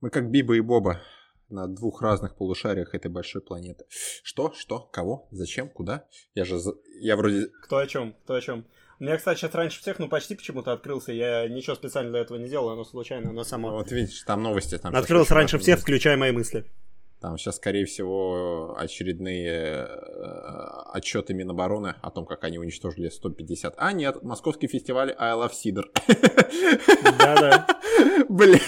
Мы как Биба и Боба на двух разных полушариях этой большой планеты. Что? Что? Кого? Зачем? Куда? Я же... Я вроде... Кто о чем? Кто о чем? У меня, кстати, сейчас раньше всех, ну, почти почему-то открылся. Я ничего специально для этого не делал, оно случайно, оно само... Вот видишь, там новости. Там Открылся раньше всех, включая мои мысли. Там сейчас, скорее всего, очередные э, отчеты Минобороны о том, как они уничтожили 150. А, нет, московский фестиваль I Love Cider. Да-да. Бля,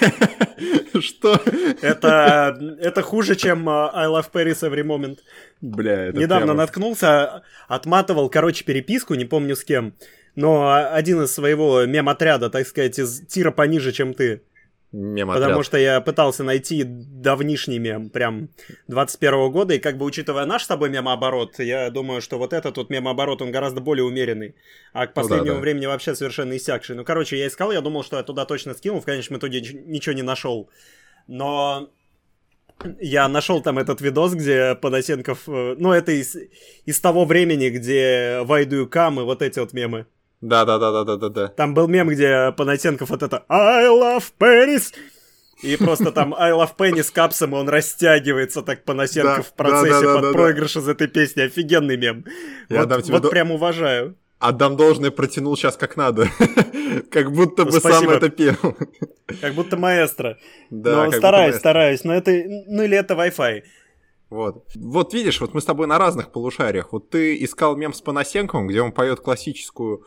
что? Это, это хуже, чем э, I Love Paris Every Moment. Бля, это Недавно прямо- наткнулся, отматывал, короче, переписку, не помню с кем, но один из своего мем-отряда, так сказать, из тира пониже, чем ты. Мем-отряд. Потому что я пытался найти давнишний мем, прям 21 года, и как бы учитывая наш с тобой мемооборот, я думаю, что вот этот вот мемооборот, он гораздо более умеренный, а к Ну да, последнему да. времени вообще совершенно иссякший. Ну, короче, я искал, я думал, что я туда точно скинул, в конечном итоге нич- ничего не нашел. Но я нашел там этот видос, где Подосенков... э, Ну, это из, из того времени, где Вайду и Кам и вот эти вот мемы. Да-да-да-да-да-да. Там был мем, где Панасенков вот это I love Paris и просто там I love Penny с капсом, и он растягивается так Панасенков Да, в процессе да, да, под да, да. проигрыш из этой песни. Офигенный мем. Я вот дам тебе вот до- прям уважаю. Отдам должное, протянул сейчас как надо. Как будто бы сам Спасибо. это пел. Как будто маэстро. Да, но стараюсь, стараюсь. Но это... Ну или это Wi-Fi. Вот. Вот видишь, вот мы с тобой на разных полушариях. Вот ты искал мем с Панасенковым, где он поет классическую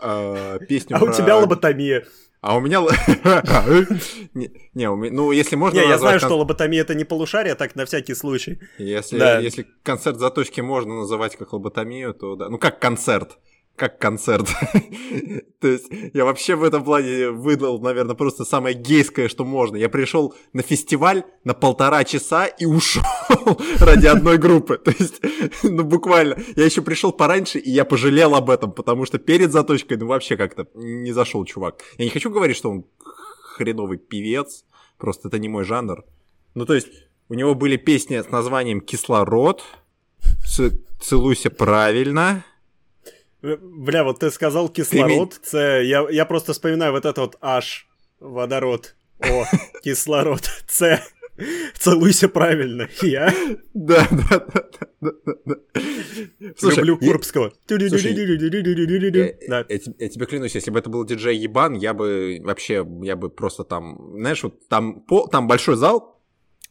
э, песню А у тебя лоботомия. А у меня... Не, ну, если можно Не, я знаю, кон- что лоботомия это не полушарие, так на всякий случай. Если, Да. если концерт заточки можно называть как лоботомию, то да. Ну, как концерт. Как концерт. То есть я вообще в этом плане выдал, наверное, просто самое гейское, что можно. Я пришел на фестиваль на полтора часа и ушел ради одной группы. То есть, ну, буквально. Я еще пришел пораньше, и я пожалел об этом, потому что перед заточкой, ну, вообще как-то не зашел чувак. Я не хочу говорить, что он хреновый певец, просто это не мой жанр. Ну, то есть, у него были песни с названием «Кислород», «Ц- «Целуйся правильно», Бля, вот ты сказал кислород, С, я, я просто вспоминаю вот это вот H, водород, О, кислород, С, целуйся правильно, я Да, да, да, да, да, да. Слушай, люблю Курбского. я, Да. я те- я тебе клянусь, если бы это был диджей Ебан, я бы вообще, я бы просто там, знаешь, вот там, по, там большой зал,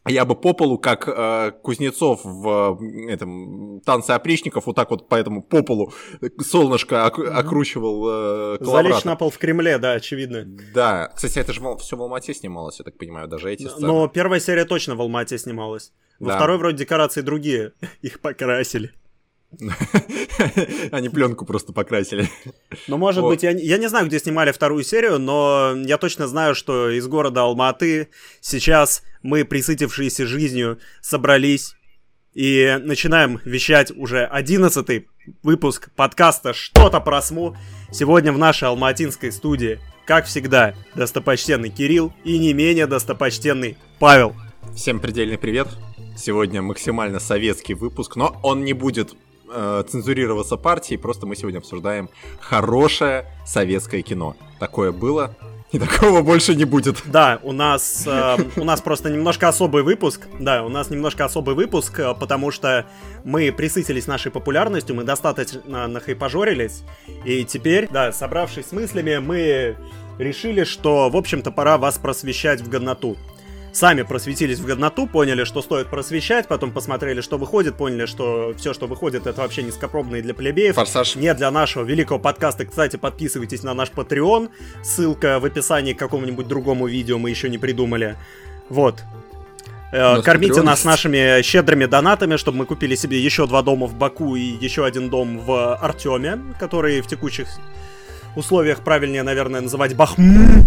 я бы по полу, как э, Кузнецов в э, этом танце опричников, вот так вот по этому по полу солнышко ок- окручивал э, Залечь коловрата. на пол в Кремле, да, очевидно. Да, кстати, это же все в Алмате снималось, я так понимаю, даже эти сцены. Но первая серия точно в Алмате снималась. Во Да. второй вроде декорации другие, их покрасили. Они пленку просто покрасили. Но может Вот. быть, я, я не знаю, где снимали вторую серию, но я точно знаю, что из города Алматы сейчас мы, присытившиеся жизнью, собрались и начинаем вещать уже одиннадцатый выпуск подкаста «Что-то про СМУ». Сегодня в нашей алматинской студии, как всегда, достопочтенный Кирилл и не менее достопочтенный Павел. Всем предельный привет. Сегодня максимально советский выпуск, но он не будет э, цензурироваться партией, просто мы сегодня обсуждаем хорошее советское кино. Такое было, и такого больше не будет. Да, у нас, э, у нас просто немножко особый выпуск. Да, у нас немножко особый выпуск, э, потому что мы присытились нашей популярностью, мы достаточно нахайпожорились. И теперь, да, собравшись с мыслями, мы решили, что, в общем-то, пора вас просвещать в годноту. Сами просветились в годноту, поняли, что стоит просвещать, потом посмотрели, что выходит, поняли, что все, что выходит, это вообще низкопробное для плебеев. Форсаж. Не для нашего великого подкаста. Кстати, подписывайтесь на наш Patreon. Ссылка в описании к какому-нибудь другому видео мы еще не придумали. Вот. Э, нас Кормите Patreon нас нашими щедрыми донатами, чтобы мы купили себе еще два дома в Баку и еще один дом в Артеме, который в текущих условиях правильнее, наверное, называть Бахм.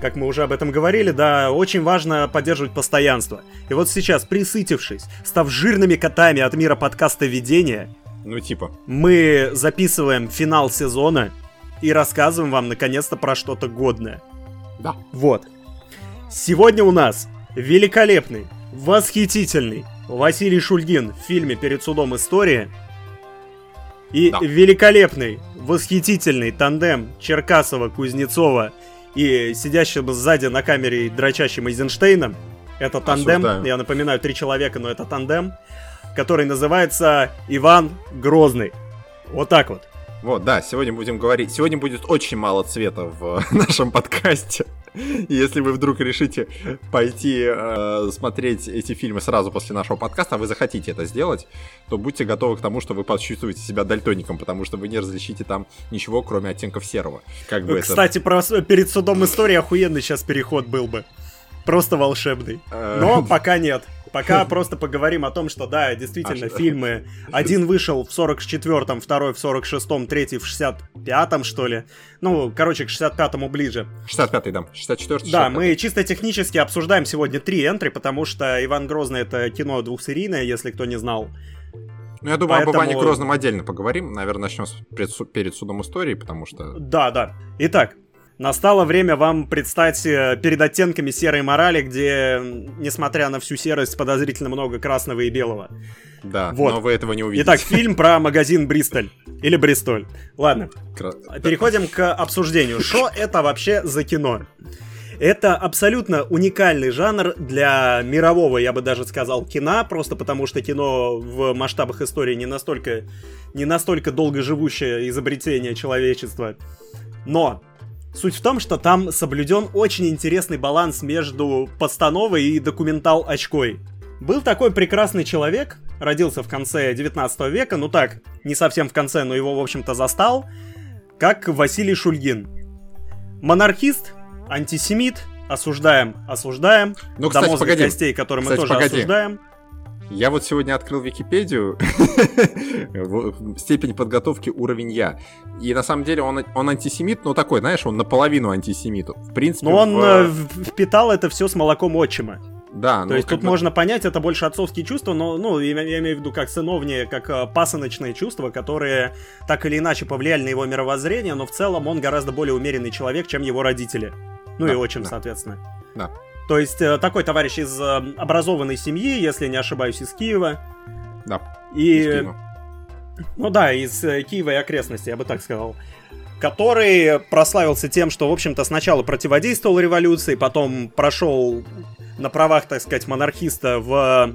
Как мы уже об этом говорили, да, очень важно поддерживать постоянство. И вот сейчас, присытившись, став жирными котами от мира подкаста ведения, Ну, типа. мы записываем финал сезона и рассказываем вам наконец-то про что-то годное. Да. Вот. Сегодня у нас великолепный, восхитительный Василий Шульгин в фильме «Перед судом истории» и Да. великолепный, восхитительный тандем Черкасова, Кузнецова и сидящего сзади на камере дрочащим Эйзенштейном. Это тандем, Осуждаю. я напоминаю, три человека, но это тандем, который называется Иван Грозный. Вот так вот. Вот, да, сегодня будем говорить. Сегодня будет очень мало цвета в нашем подкасте. Если вы вдруг решите пойти э, смотреть эти фильмы сразу после нашего подкаста, а вы захотите это сделать, то будьте готовы к тому, что вы почувствуете себя дальтоником, потому что вы не различите там ничего, кроме оттенков серого. Как бы это... Кстати, про с- перед судом истории охуенный сейчас переход был бы. Просто волшебный. Э, Но пока нет. Пока просто поговорим о том, что да, действительно, фильмы. Один вышел в 44-м, второй в 46-м, третий в 65-м, что ли. Ну, короче, к 65-му ближе. 65-й, да. 64-й. Да, мы чисто технически обсуждаем сегодня три энтри, потому что Иван Грозный это кино двухсерийное, если кто не знал. Ну, я думаю, об поэтому- Иване Грозном отдельно поговорим. Наверное, начнем с пред перед судом истории, потому что... Да, да. Итак, настало время вам предстать э, перед оттенками серой морали, где, несмотря на всю серость, подозрительно много красного и белого. Да, Вот. но вы этого не увидите. Итак, фильм про магазин Бристоль. Или Бристоль. Ладно, Кра- переходим к обсуждению. Что это вообще за кино? Это абсолютно уникальный жанр для мирового, я бы даже сказал, кино, просто потому что кино в масштабах истории не настолько, не настолько долго живущее изобретение человечества. Но суть в том, что там соблюден очень интересный баланс между постановой и документал очкой. Был такой прекрасный человек, родился в конце 19 века, ну так, не совсем в конце, но его, в общем-то, застал, как Василий Шульгин. Монархист, антисемит, осуждаем, осуждаем, Ну, кстати, погоди. костей, которые мы Кстати, тоже погоди. осуждаем. Я вот сегодня открыл Википедию, степень подготовки уровень Я. И на самом деле он, он антисемит, но такой, знаешь, он наполовину антисемит. В принципе, Но он в- э, впитал это все с молоком отчима. да, То ну, есть тут бы- можно понять, это больше отцовские чувства, но, ну, я, я имею в виду как сыновние, как э, пасыночные чувства, которые так или иначе повлияли на его мировоззрение, но в целом он гораздо более умеренный человек, чем его родители. Ну и Да, отчим, да. соответственно. Да. То есть э, такой товарищ из э, образованной семьи, если не ошибаюсь, из Киева. Да, И, из Киева. ну да, из э, Киева и окрестностей, я бы так сказал. Который прославился тем, что, в общем-то, сначала противодействовал революции, потом прошел на правах, так сказать, монархиста в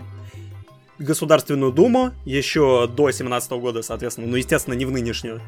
Государственную Думу, еще до 17 года, соответственно, ну, естественно, не в нынешнюю.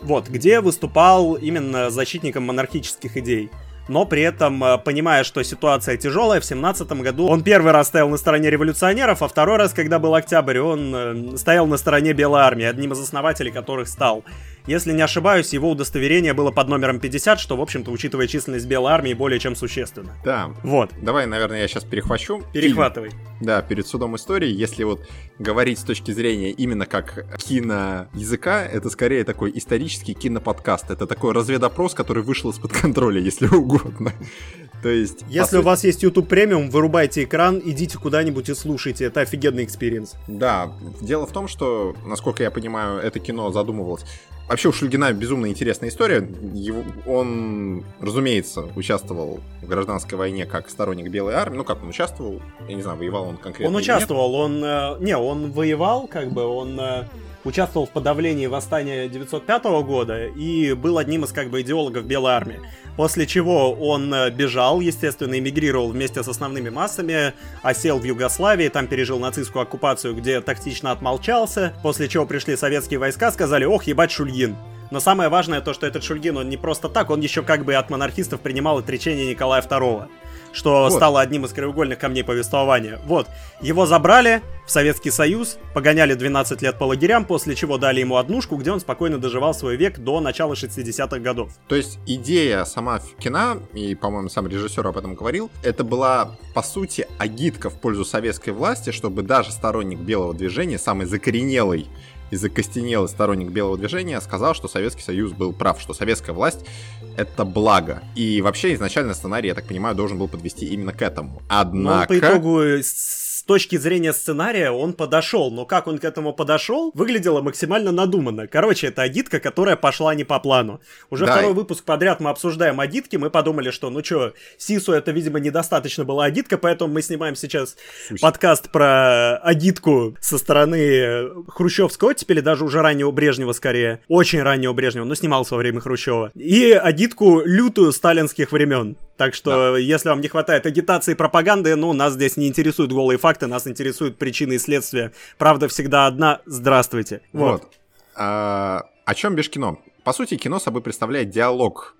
Вот, где выступал именно защитником монархических идей. Но при этом, э, понимая, что ситуация тяжелая, в 17 году он первый раз стоял на стороне революционеров, а второй раз, когда был октябрь, он э, стоял на стороне Белой армии, одним из основателей которых стал. Если не ошибаюсь, его удостоверение было под номером 50, что, в общем-то, учитывая численность Белой армии, более чем существенно. Да. Вот, Давай, наверное, я сейчас перехвачу. перехватывай. Фильм, да, перед судом истории. Если вот говорить с точки зрения именно как киноязыка, это скорее такой исторический киноподкаст. Это такой разведопрос, который вышел из-под контроля, если угодно. То есть... Если у вас есть YouTube Premium, вырубайте экран, идите куда-нибудь и слушайте, это офигенный experience. Да, дело в том, что, насколько я понимаю, это кино задумывалось. Вообще у Шульгина безумно интересная история. Его- он, разумеется, участвовал в гражданской войне как сторонник Белой армии. Ну как он участвовал? Я не знаю, воевал он конкретно. Он участвовал, он... э, не, он воевал, как бы, он э, участвовал в подавлении восстания 905 года и был одним из, как бы, идеологов Белой армии. После чего он э, бежал, естественно, эмигрировал вместе с основными массами, осел в Югославии, там пережил нацистскую оккупацию, где тактично отмолчался, после чего пришли советские войска, сказали, ох, ебать Шульгин. Но самое важное то, что этот Шульгин, он не просто так, он еще как бы от монархистов принимал отречение Николая II что Вот. стало одним из краеугольных камней повествования. Вот, его забрали в Советский Союз, погоняли 12 лет по лагерям, после чего дали ему однушку, где он спокойно доживал свой век до начала 60-х годов. То есть идея сама в кино, и, по-моему, сам режиссер об этом говорил, это была, по сути, агитка в пользу советской власти, чтобы даже сторонник белого движения, самый закоренелый и закостенелый сторонник белого движения, сказал, что Советский Союз был прав, что советская власть — это благо. И вообще изначально сценарий, я так понимаю, должен был подвести именно к этому. Но он Однако... по итогу с точки зрения сценария он подошел, но как он к этому подошел, выглядело максимально надуманно. Короче, это агитка, которая пошла не по плану. Уже Да, второй выпуск подряд мы обсуждаем агитки, мы подумали, что ну чё, Сису это, видимо, недостаточно была агитка, поэтому мы снимаем сейчас Слушай, подкаст про агитку со стороны хрущевского оттепели, даже уже раннего Брежнева скорее, очень раннего Брежнева, но снимался во время Хрущева, и агитку лютую сталинских времен. Так что, да. если вам не хватает агитации и пропаганды, ну, нас здесь не интересуют голые факты, нас интересуют причины и следствия. Правда всегда одна. Здравствуйте. Вот. вот. А, о чем бишь кино? По сути, кино собой представляет диалог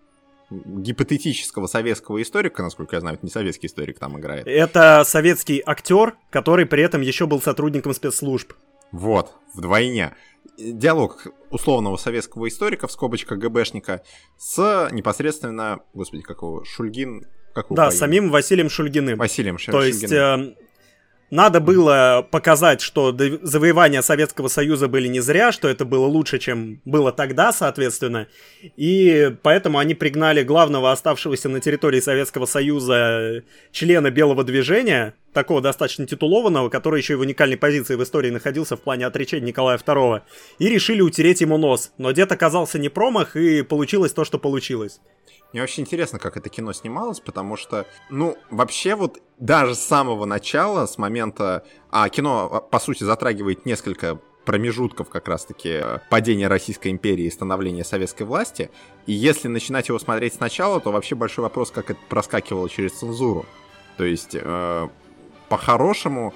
гипотетического советского историка, насколько я знаю, это не советский историк там играет. Это советский актер, который при этом еще был сотрудником спецслужб. Вот, вдвойне. Диалог условного советского историка, в скобочках ГБшника, с непосредственно, господи, какого, Шульгин, как Да, самим Василием Шульгиным. Василием Шульгиным. То есть э, надо было показать, что завоевания Советского Союза были не зря, что это было лучше, чем было тогда, соответственно. И поэтому они пригнали главного оставшегося на территории Советского Союза члена Белого движения, такого достаточно титулованного, который еще и в уникальной позиции в истории находился в плане отречения Николая II, и решили утереть ему нос. Но дед оказался не промах, и получилось то, что получилось. Мне очень интересно, как это кино снималось, потому что, ну, вообще вот даже с самого начала, с момента... А кино, а, по сути, затрагивает несколько промежутков как раз-таки э, падения Российской империи и становления советской власти. И если начинать его смотреть сначала, то вообще большой вопрос, как это проскакивало через цензуру. То есть, э, по-хорошему,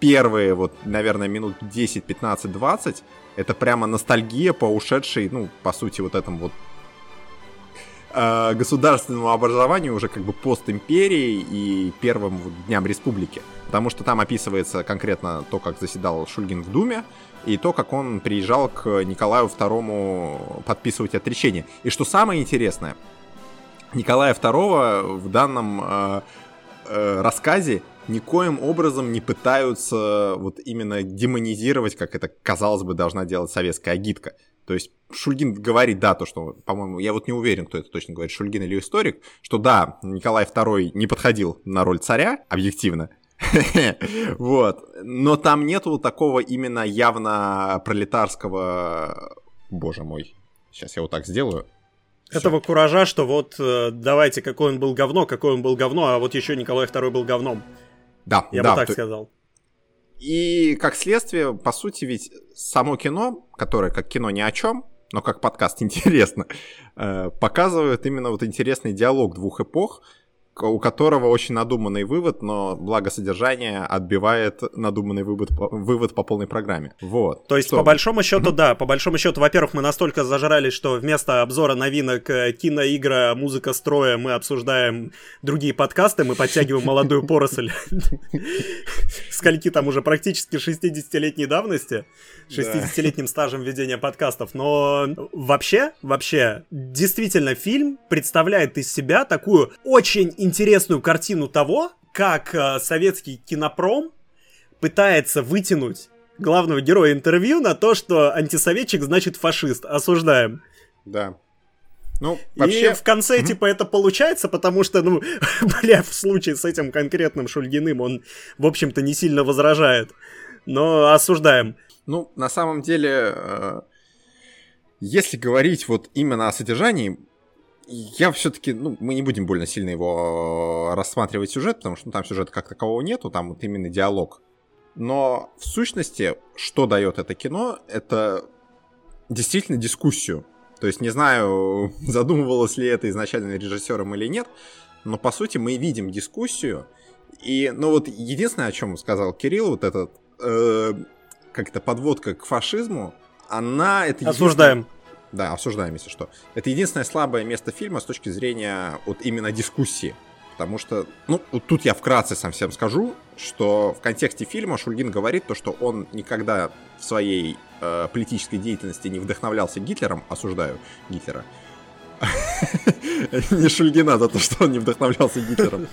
первые, вот, наверное, минут 10, 15, 20, это прямо ностальгия по ушедшей, ну, по сути, вот этому вот э, государственному образованию уже как бы постимперии и первым дням республики. Потому что там описывается конкретно то, как заседал Шульгин в Думе, и то, как он приезжал к Николаю II подписывать отречение. И что самое интересное, Николая II в данном э, э, рассказе никоим образом не пытаются вот именно демонизировать, как это, казалось бы, должна делать советская агитка. То есть Шульгин говорит, да, то, что, по-моему, я вот не уверен, кто это точно говорит, Шульгин или историк, что да, Николай II не подходил на роль царя, объективно, вот. Но там нету такого именно явно пролетарского... Боже мой. Сейчас я вот так сделаю. Этого Всё. куража, что вот э, давайте, какой он был говно, какой он был говно, а вот еще Николай II был говном. Да, я да, бы так то... сказал. И как следствие, по сути, ведь само кино, которое как кино ни о чем, но как подкаст интересно, э, показывает именно вот интересный диалог двух эпох, у которого очень надуманный вывод, но благо содержание отбивает надуманный вывод, вывод по полной программе. Вот. То есть, что? по большому счету, да, по большому счету, во-первых, мы настолько зажрались, что вместо обзора новинок э, киноигра, музыка строя мы обсуждаем другие подкасты, мы подтягиваем молодую поросль. Скольки там уже практически 60-летней давности, 60-летним стажем ведения подкастов. Но вообще, вообще, действительно, фильм представляет из себя такую очень интересную картину того, как э, советский кинопром пытается вытянуть главного героя интервью на то, что антисоветчик значит фашист. Осуждаем. Да. Ну, вообще... И в конце, mm-hmm. типа, это получается, потому что, ну, бля, в случае с этим конкретным Шульгиным он, в общем-то, не сильно возражает. Но осуждаем. Ну, на самом деле, э, если говорить вот именно о содержании, я все-таки, ну, мы не будем больно сильно его э, рассматривать сюжет, потому что ну, там сюжета как такового нету, там вот именно диалог. Но в сущности, что дает это кино, это действительно дискуссию. То есть не знаю, задумывалось ли это изначально режиссером или нет, но по сути мы видим дискуссию. И, ну вот, единственное, о чем сказал Кирилл, вот этот, э, как-то подводка к фашизму, она это... Осуждаем. Да, осуждаем, если что. Это единственное слабое место фильма с точки зрения вот именно дискуссии. Потому что, ну, вот тут я вкратце сам всем скажу, что в контексте фильма Шульгин говорит то, что он никогда в своей э, политической деятельности не вдохновлялся Гитлером, осуждаю Гитлера. Не Шульгина за то, что он не вдохновлялся Гитлером.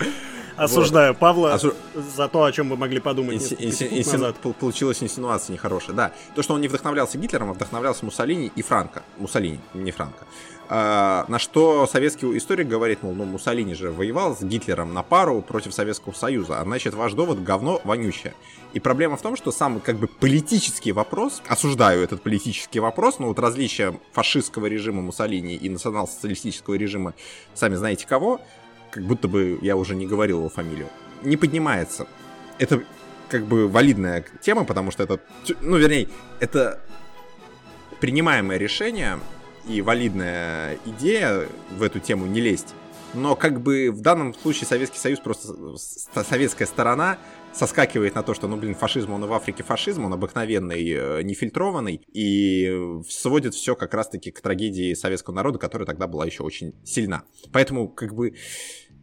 Осуждаю. Павла Осу... за то, о чем вы могли подумать Инси... Инси... назад. Получилась инсинуация нехорошая, да. То, что он не вдохновлялся Гитлером, а вдохновлялся Муссолини и Франко. Муссолини, не Франко. А, на что советский историк говорит, мол, ну Муссолини же воевал с Гитлером на пару против Советского Союза, а значит ваш довод говно вонючее. И проблема в том, что сам как бы политический вопрос, осуждаю этот политический вопрос, но вот различие фашистского режима Муссолини и национал-социалистического режима, сами знаете кого, как будто бы я уже не говорил его фамилию, не поднимается. Это как бы валидная тема, потому что это, ну, вернее, это принимаемое решение и валидная идея в эту тему не лезть. но как бы в данном случае Советский Союз просто советская сторона соскакивает на то, что, ну, блин, фашизм, он и в Африке фашизм, он обыкновенный, э, нефильтрованный, и сводит все как раз-таки к трагедии советского народа, которая тогда была еще очень сильна. Поэтому, как бы,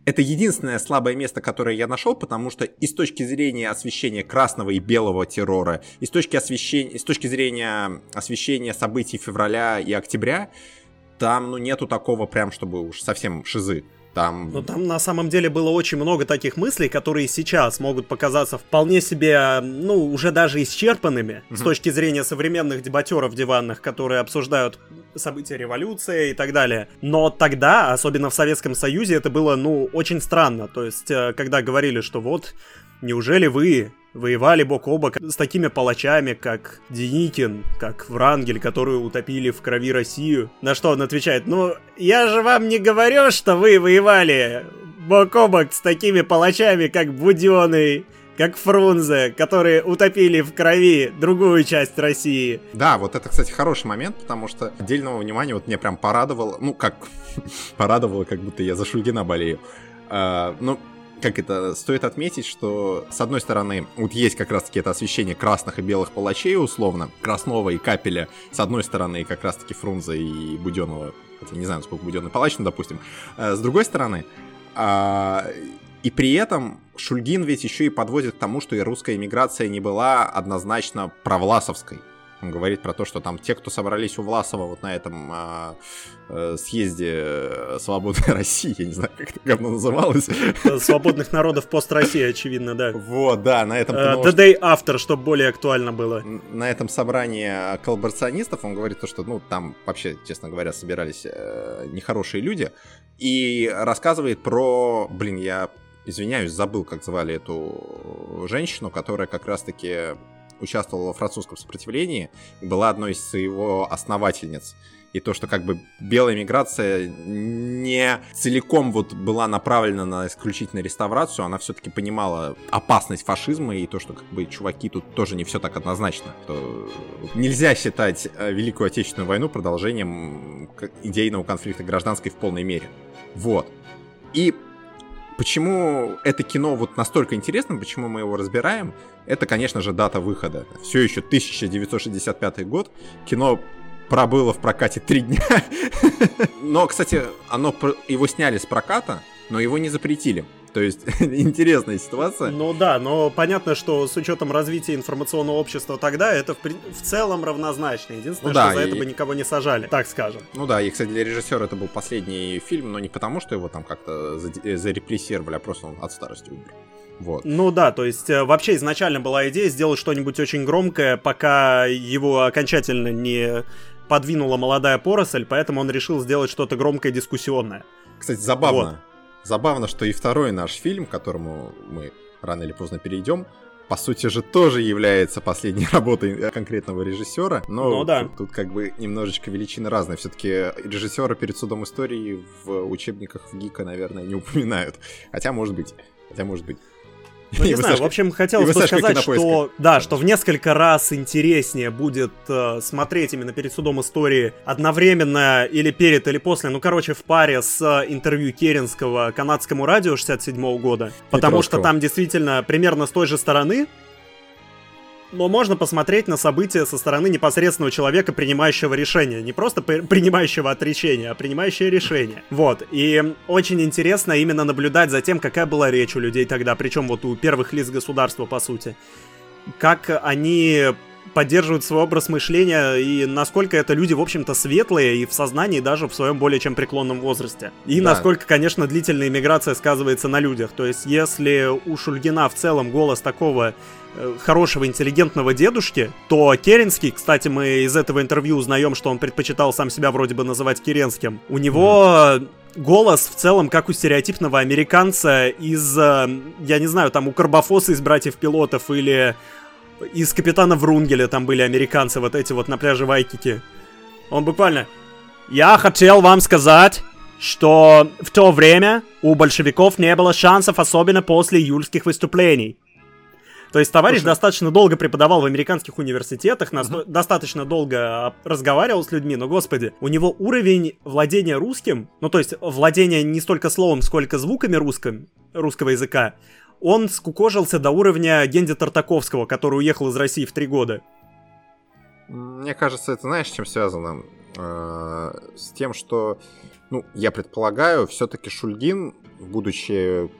это единственное слабое место, которое я нашел, потому что и с точки зрения освещения красного и белого террора, и с точки, освещения, и с точки зрения освещения событий февраля и октября, там, ну, нету такого прям, чтобы уж совсем шизы. Там... Но там на самом деле было очень много таких мыслей, которые сейчас могут показаться вполне себе, ну, уже даже исчерпанными mm-hmm. с точки зрения современных дебатеров диванных, которые обсуждают события революции и так далее. Но тогда, особенно в Советском Союзе, это было, ну, очень странно. То есть, э, когда говорили, что вот, неужели вы воевали бок о бок с такими палачами, как Деникин, как Врангель, которые утопили в крови Россию. На что он отвечает, ну, я же вам не говорю, что вы воевали бок о бок с такими палачами, как Буденный, как Фрунзе, которые утопили в крови другую часть России. Да, вот это, кстати, хороший момент, потому что отдельного внимания вот мне прям порадовало, ну как, порадовало, как будто я за Шульгина болею. Uh, ну, как это, стоит отметить, что, с одной стороны, вот есть как раз-таки это освещение красных и белых палачей, условно, Краснова и Капеля, с одной стороны, как раз-таки Фрунзе и Буденного, хотя не знаю, сколько Буденный палач, ну, допустим, а, с другой стороны, а, и при этом Шульгин ведь еще и подводит к тому, что и русская эмиграция не была однозначно провласовской. Он говорит про то, что там те, кто собрались у Власова вот на этом а, э, съезде э, Свободной России, я не знаю, как это говно называлось. Свободных народов пост России, очевидно, да. Вот, да, на этом... Uh, the Day After, чтобы более актуально было. На этом собрании коллаборационистов он говорит то, что, ну, там вообще, честно говоря, собирались э, нехорошие люди, и рассказывает про, блин, я извиняюсь, забыл, как звали эту женщину, которая как раз-таки участвовала во французском сопротивлении и была одной из его основательниц. И то, что как бы белая миграция не целиком вот была направлена на исключительно реставрацию, она все-таки понимала опасность фашизма и то, что как бы чуваки тут тоже не все так однозначно. То нельзя считать э, Великую Отечественную войну продолжением идейного конфликта гражданской в полной мере. Вот. И Почему это кино вот настолько интересно, почему мы его разбираем, это, конечно же, дата выхода. Все еще 1965 год. Кино пробыло в прокате три дня. Но, кстати, оно, его сняли с проката, но его не запретили. То есть интересная ситуация. Ну да, но понятно, что с учетом развития информационного общества тогда это в, в целом равнозначно. Единственное, ну, да, что за и... это бы никого не сажали, так скажем. Ну да, и, кстати, для режиссера это был последний фильм, но не потому, что его там как-то э, зарепрессировали, а просто он от старости умер. Вот. Ну да, то есть э, вообще изначально была идея сделать что-нибудь очень громкое, пока его окончательно не подвинула молодая поросль, поэтому он решил сделать что-то громкое дискуссионное. Кстати, забавно. Вот. Забавно, что и второй наш фильм, к которому мы рано или поздно перейдем, по сути же тоже является последней работой конкретного режиссера, но ну, да. тут, тут как бы немножечко величины разные. Все-таки режиссера перед судом истории в учебниках в ГИКа, наверное, не упоминают. Хотя, может быть. Хотя, может быть. Ну, не знаю, в общем, хотелось бы сказать, что, да, что в несколько раз интереснее будет э, смотреть именно перед судом истории одновременно или перед, или после, ну, короче, в паре с э, интервью Керенского канадскому радио 67 -го года, потому что там действительно примерно с той же стороны но можно посмотреть на события со стороны непосредственного человека, принимающего решение. Не просто принимающего отречение, а принимающее решение. Вот. И очень интересно именно наблюдать за тем, какая была речь у людей тогда, причем вот у первых лиц государства, по сути. Как они поддерживают свой образ мышления и насколько это люди, в общем-то, светлые и в сознании даже в своем более чем преклонном возрасте. И да. насколько, конечно, длительная иммиграция сказывается на людях. То есть, если у Шульгина в целом голос такого хорошего, интеллигентного дедушки, то Керенский, кстати, мы из этого интервью узнаем, что он предпочитал сам себя вроде бы называть Керенским. У него голос в целом как у стереотипного американца из, э, я не знаю, там у Карбофоса из «Братьев-пилотов» или из «Капитана Врунгеля» там были американцы вот эти вот на пляже Вайкики. Он буквально... Я хотел вам сказать, что в то время у большевиков не было шансов, особенно после июльских выступлений. То есть товарищ Слушай. достаточно долго преподавал в американских университетах, uh-huh. достаточно долго разговаривал с людьми, но, господи, у него уровень владения русским, ну то есть владение не столько словом, сколько звуками русским, русского языка, он скукожился до уровня Генди Тартаковского, который уехал из России в три года. Мне кажется, это знаешь, чем связано? Э, с тем, что, ну, я предполагаю, все-таки Шульгин, будучи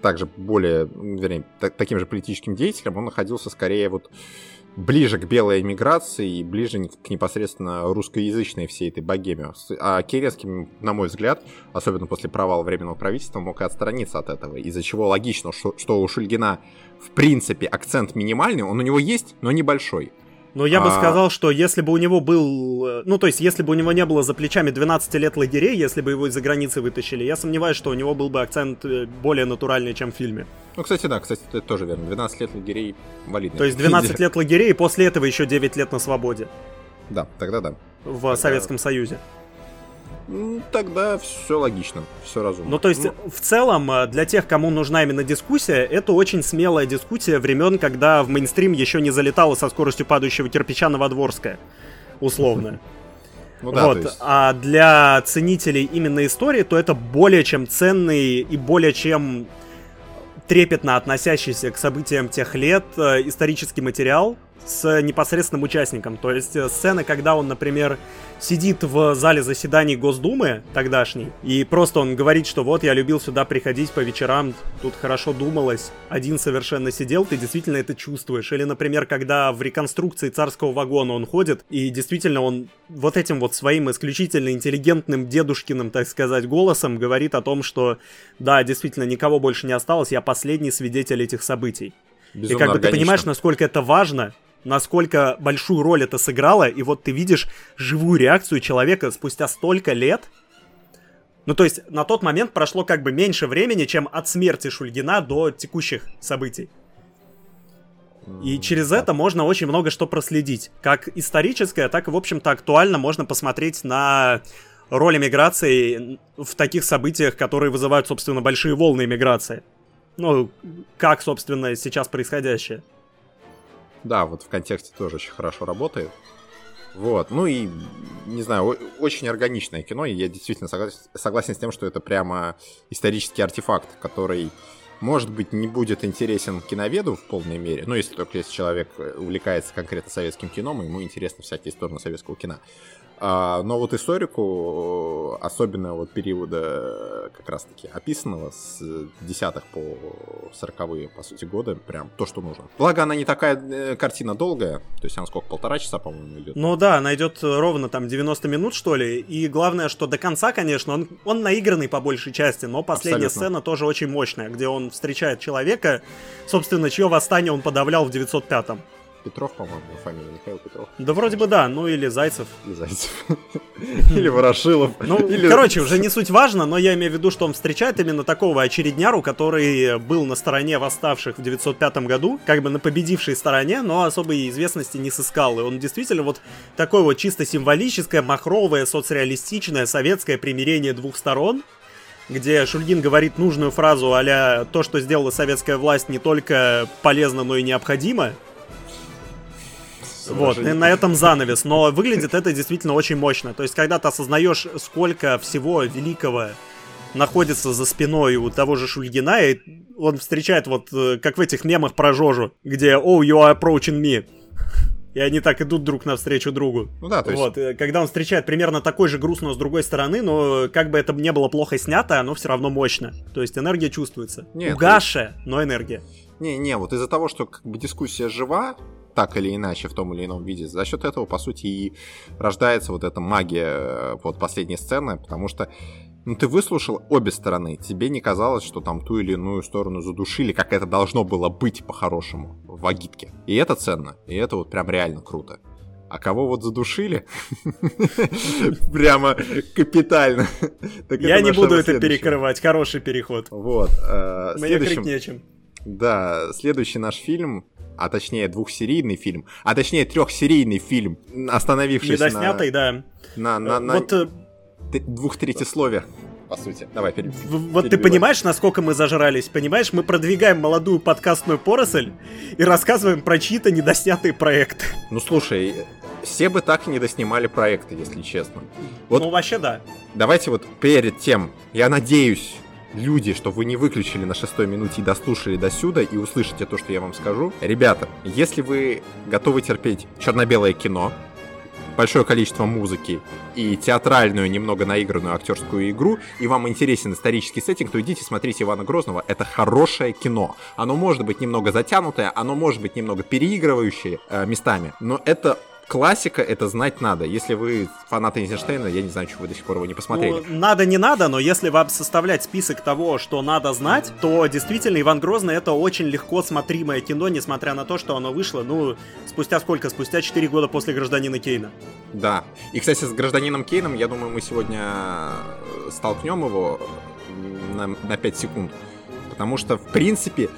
также более, вернее, таким же политическим деятелем, он находился скорее вот ближе к белой эмиграции и ближе к непосредственно русскоязычной всей этой богеме. А Керенский, на мой взгляд, особенно после провала Временного правительства, мог и отстраниться от этого, из-за чего логично, что, что у Шульгина в принципе акцент минимальный, он у него есть, но небольшой. Но я а... бы сказал, что если бы у него был... Э, ну, то есть, если бы у него не было за плечами 12 лет лагерей, если бы его из-за границы вытащили, я сомневаюсь, что у него был бы акцент э, более натуральный, чем в фильме. Ну, кстати, да, кстати, это тоже верно. 12 лет лагерей валидно. То есть 12 лет лагерей, и после этого еще 9 лет на свободе. Да, тогда да. В тогда... Советском Союзе. Тогда все логично, все разумно. Ну, то есть, ну... в целом, э, для тех, кому нужна именно дискуссия, это очень смелая дискуссия времен, когда в мейнстрим еще не залетало со скоростью падающего кирпича Новодворская, условно. Ну, да, вот. есть... А для ценителей именно истории, то это более чем ценный и более чем трепетно относящийся к событиям тех лет э, исторический материал с непосредственным участником. То есть э, сцены, когда он, например, сидит в зале заседаний Госдумы тогдашней, и просто он говорит, что вот я любил сюда приходить по вечерам, тут хорошо думалось, один совершенно сидел, ты действительно это чувствуешь. Или, например, когда в реконструкции царского вагона он ходит, и действительно он вот этим вот своим исключительно интеллигентным дедушкиным, так сказать, голосом говорит о том, что да, действительно, никого больше не осталось, я последний свидетель этих событий. Безумно и как бы органично. ты понимаешь, насколько это важно, насколько большую роль это сыграло, и вот ты видишь живую реакцию человека спустя столько лет. Ну, то есть, на тот момент прошло как бы меньше времени, чем от смерти Шульгина до текущих событий. И через это можно очень много что проследить. Как историческое, так и, в общем-то, актуально можно посмотреть на роль эмиграции в таких событиях, которые вызывают, собственно, большие волны эмиграции. Ну, как, собственно, сейчас происходящее. Да, вот в контексте тоже очень хорошо работает. Вот, ну и, не знаю, очень органичное кино, и я действительно согласен, с тем, что это прямо исторический артефакт, который, может быть, не будет интересен киноведу в полной мере, ну, если только если человек увлекается конкретно советским кином, и ему интересны всякие стороны советского кино. А, но вот историку, особенно вот периода как раз-таки описанного с десятых по сороковые, по сути, годы, прям то, что нужно. Благо, она не такая э, картина долгая, то есть она сколько, полтора часа, по-моему, идет? Ну да, она идет ровно там 90 минут, что ли, и главное, что до конца, конечно, он, он наигранный по большей части, но последняя Абсолютно. сцена тоже очень мощная, где он встречает человека, собственно, чье восстание он подавлял в 905-м. Петров, по-моему, фамилия, Михаил Петров. Да вроде бы да, ну или Зайцев. Зайцев. Или Ворошилов. Ну, короче, уже не суть важно, но я имею в виду, что он встречает именно такого очередняру, который был на стороне восставших в 905 году, как бы на победившей стороне, но особой известности не сыскал. И он действительно вот такое вот чисто символическое, махровое, соцреалистичное, советское примирение двух сторон, где Шульгин говорит нужную фразу а «то, что сделала советская власть, не только полезно, но и необходимо», вот, и на этом занавес. Но выглядит это действительно очень мощно. То есть, когда ты осознаешь, сколько всего великого находится за спиной у того же Шульгина, и он встречает вот, э, как в этих мемах про Жожу, где «Oh, you are approaching me». И они так идут друг навстречу другу. Ну да, то есть... Вот, когда он встречает примерно такой же груз, но с другой стороны, но как бы это не было плохо снято, оно все равно мощно. То есть энергия чувствуется. Нет, Угасшая, есть... но энергия. Не-не, вот из-за того, что как бы дискуссия жива, так или иначе в том или ином виде. За счет этого, по сути, и рождается вот эта магия э, вот последней сцены, потому что ну, ты выслушал обе стороны, тебе не казалось, что там ту или иную сторону задушили, как это должно было быть по-хорошему в агитке. И это ценно, и это вот прям реально круто. А кого вот задушили? Прямо капитально. Я не буду это перекрывать, хороший переход. Вот. Э, Мне крыть нечем. Да, следующий наш фильм а точнее двухсерийный фильм, а точнее трехсерийный фильм, остановившись Недоснятый, на... да. На, на, на... Вот... Э, двух третьесловие. по сути. Давай, пере... Вот ты понимаешь, насколько мы зажрались? Понимаешь, мы продвигаем молодую подкастную поросль и рассказываем про чьи-то недоснятые проекты. Ну слушай, все бы так и не доснимали проекты, если честно. Вот, ну вообще да. Давайте вот перед тем, я надеюсь, люди, что вы не выключили на шестой минуте и дослушали до сюда и услышите то, что я вам скажу. Ребята, если вы готовы терпеть черно-белое кино, большое количество музыки и театральную, немного наигранную актерскую игру, и вам интересен исторический сеттинг, то идите смотрите Ивана Грозного. Это хорошее кино. Оно может быть немного затянутое, оно может быть немного переигрывающее э, местами, но это классика, это знать надо. Если вы фанаты Эйзенштейна, я не знаю, что вы до сих пор его не посмотрели. Ну, надо, не надо, но если вам составлять список того, что надо знать, то действительно Иван Грозный это очень легко смотримое кино, несмотря на то, что оно вышло, ну, спустя сколько? Спустя 4 года после Гражданина Кейна. Да. И, кстати, с Гражданином Кейном, я думаю, мы сегодня столкнем его на, на 5 секунд. Потому что, в принципе,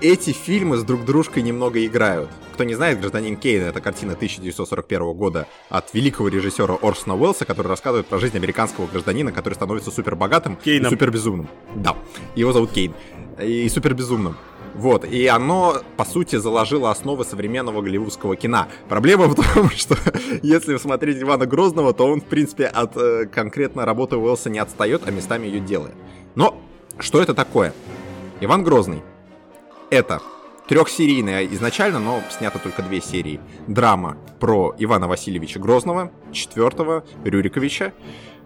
эти фильмы с друг дружкой немного играют. Кто не знает, «Гражданин Кейн» — это картина 1941 года от великого режиссера Орсона Уэллса, который рассказывает про жизнь американского гражданина, который становится супербогатым Кейном. и супербезумным. Да, его зовут Кейн. И супербезумным. Вот, и оно, по сути, заложило основы современного голливудского кино. Проблема в том, что если смотреть Ивана Грозного, то он, в принципе, от э, конкретно работы Уэллса не отстает, а местами ее делает. Но что это такое? Иван Грозный. Это трехсерийная изначально, но снято только две серии. Драма про Ивана Васильевича Грозного, четвертого Рюриковича.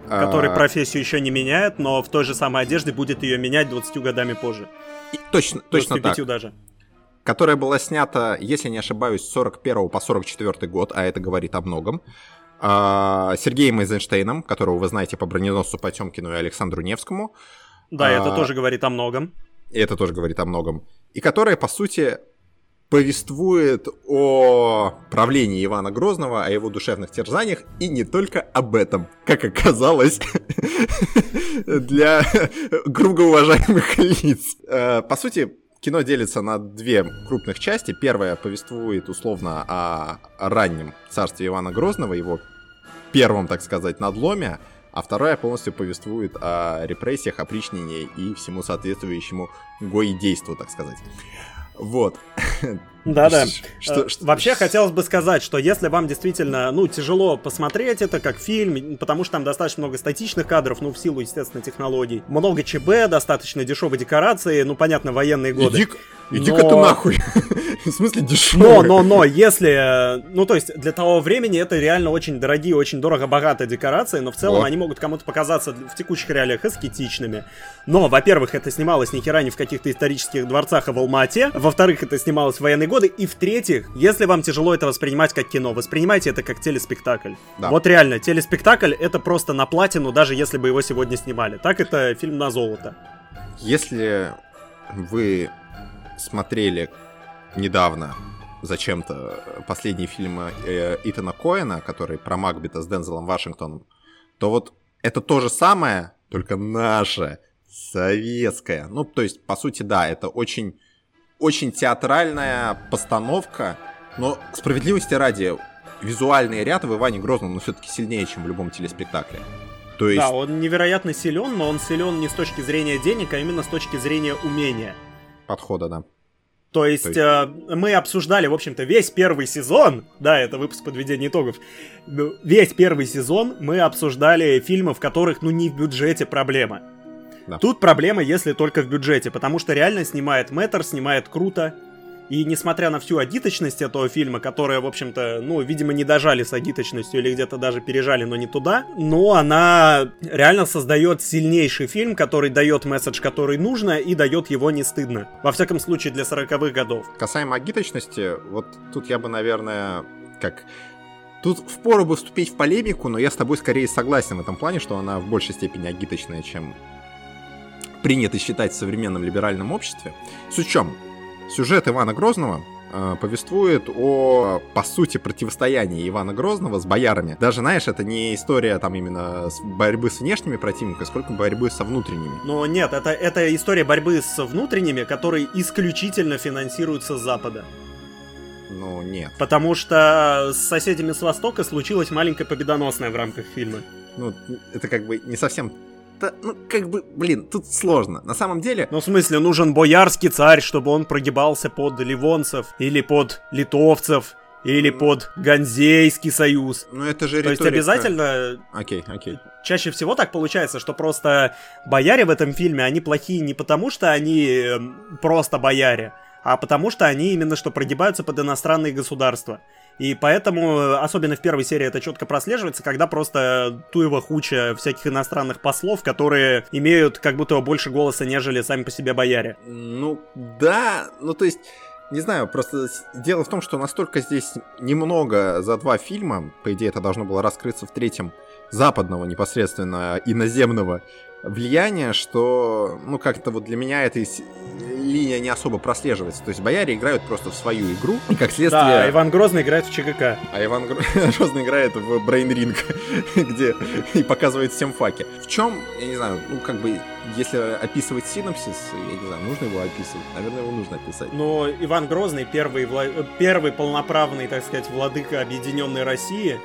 Который а... профессию еще не меняет, но в той же самой одежде будет ее менять 20 годами позже. И точно, точно так. даже. Которая была снята, если не ошибаюсь, с 41 по 44 год, а это говорит о многом. А, Сергеем Эйзенштейном, которого вы знаете по броненосцу Потемкину и Александру Невскому. Да, а... это тоже говорит о многом. И это тоже говорит о многом и которая, по сути, повествует о правлении Ивана Грозного, о его душевных терзаниях, и не только об этом, как оказалось, для круга уважаемых лиц. Э, по сути, кино делится на две крупных части. Первая повествует условно о раннем царстве Ивана Грозного, его первом, так сказать, надломе, а вторая полностью повествует о репрессиях, опричнении и всему соответствующему гоидейству, так сказать. Вот. Да-да. Что, что, Вообще хотелось бы сказать, что если вам действительно, ну, тяжело посмотреть это как фильм, потому что там достаточно много статичных кадров, ну, в силу, естественно, технологий, много ЧБ, достаточно дешевые декорации, ну, понятно, военные годы. Иди, иди-ка ты нахуй. В смысле дешевые? Но, но, но, если, ну, то есть для того времени это реально очень дорогие, очень дорого-богатые декорации, но в целом вот. они могут кому-то показаться в текущих реалиях эскетичными. Но, во-первых, это снималось ни хера не в каких-то исторических дворцах, а в Алма-Ате. Во-вторых, это снималось в военные годы. И в-третьих, если вам тяжело это воспринимать как кино, воспринимайте это как телеспектакль. Да. Вот реально, телеспектакль это просто на платину, даже если бы его сегодня снимали. Так это фильм на золото. Если вы смотрели недавно зачем-то последний фильм э, Итана Коэна, который про Макбета с Дензелом Вашингтоном, то вот это то же самое, только наше, советское. Ну, то есть, по сути, да, это очень очень театральная постановка, но справедливости ради, визуальный ряд в Иване Грозном, ну, все-таки сильнее, чем в любом телеспектакле. То есть... Да, он невероятно силен, но он силен не с точки зрения денег, а именно с точки зрения умения. Подхода, да. То есть, То есть... Э, мы обсуждали, в общем-то, весь первый сезон, да, это выпуск подведения итогов, ну, весь первый сезон мы обсуждали фильмы, в которых, ну, не в бюджете проблема. Да. Тут проблема, если только в бюджете, потому что реально снимает Мэтр, снимает круто. И несмотря на всю агиточность этого фильма, которая, в общем-то, ну, видимо, не дожали с агиточностью или где-то даже пережали, но не туда, но она реально создает сильнейший фильм, который дает месседж, который нужно, и дает его не стыдно. Во всяком случае, для 40-х годов. Касаемо агиточности, вот тут я бы, наверное, как Тут впору бы вступить в полемику, но я с тобой скорее согласен в этом плане, что она в большей степени агиточная, чем принято считать в современном либеральном обществе. Суть в чем? Сюжет Ивана Грозного э, повествует о, по сути, противостоянии Ивана Грозного с боярами. Даже, знаешь, это не история там именно с борьбы с внешними противниками, сколько борьбы со внутренними. Но нет, это, это история борьбы с внутренними, которые исключительно финансируются с Запада. Ну, нет. Потому что с соседями с Востока случилась маленькая победоносная в рамках фильма. Ну, это как бы не совсем это, ну, как бы, блин, тут сложно. На самом деле... Ну, в смысле, нужен боярский царь, чтобы он прогибался под ливонцев или под литовцев, или под Ганзейский союз. Ну это же То есть обязательно... Окей, окей. Чаще всего так получается, что просто бояре в этом фильме, они плохие не потому, что они эм, просто бояре, а потому что они именно что прогибаются под иностранные государства. И поэтому, особенно в первой серии, это четко прослеживается, когда просто туева хуча всяких иностранных послов, которые имеют как будто больше голоса, нежели сами по себе бояре. Ну, да, ну то есть... Не знаю, просто дело в том, что настолько здесь немного за два фильма, по идее это должно было раскрыться в третьем, западного непосредственно иноземного влияния, что, ну, как-то вот для меня эта линия не особо прослеживается. То есть бояре играют просто в свою игру, и как следствие... Да, Иван Грозный играет в ЧГК. А Иван Грозный играет в Brain Ring, где и показывает всем факи. В чем, я не знаю, ну, как бы, если описывать синопсис, я не знаю, нужно его описывать? Наверное, его нужно описать. Но Иван Грозный, первый, вла... первый полноправный, так сказать, владыка Объединенной России,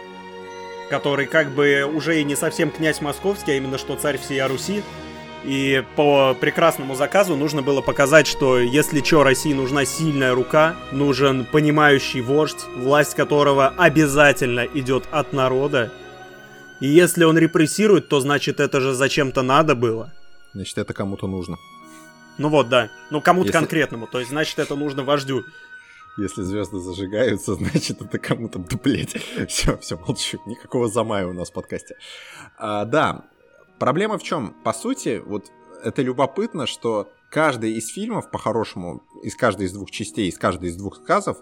который как бы уже и не совсем князь московский, а именно что царь всея Руси. И по прекрасному заказу нужно было показать, что если что, России нужна сильная рука, нужен понимающий вождь, власть которого обязательно идет от народа. И если он репрессирует, то значит это же зачем-то надо было. Значит, это кому-то нужно. Ну вот, да. Ну кому-то если... конкретному. То есть, значит, это нужно вождю. Если звезды зажигаются, значит, это кому-то, да, блядь. Все, все, молчу. Никакого замая у нас в подкасте. А, да, проблема в чем? По сути, вот это любопытно, что каждый из фильмов, по-хорошему, из каждой из двух частей, из каждой из двух сказов,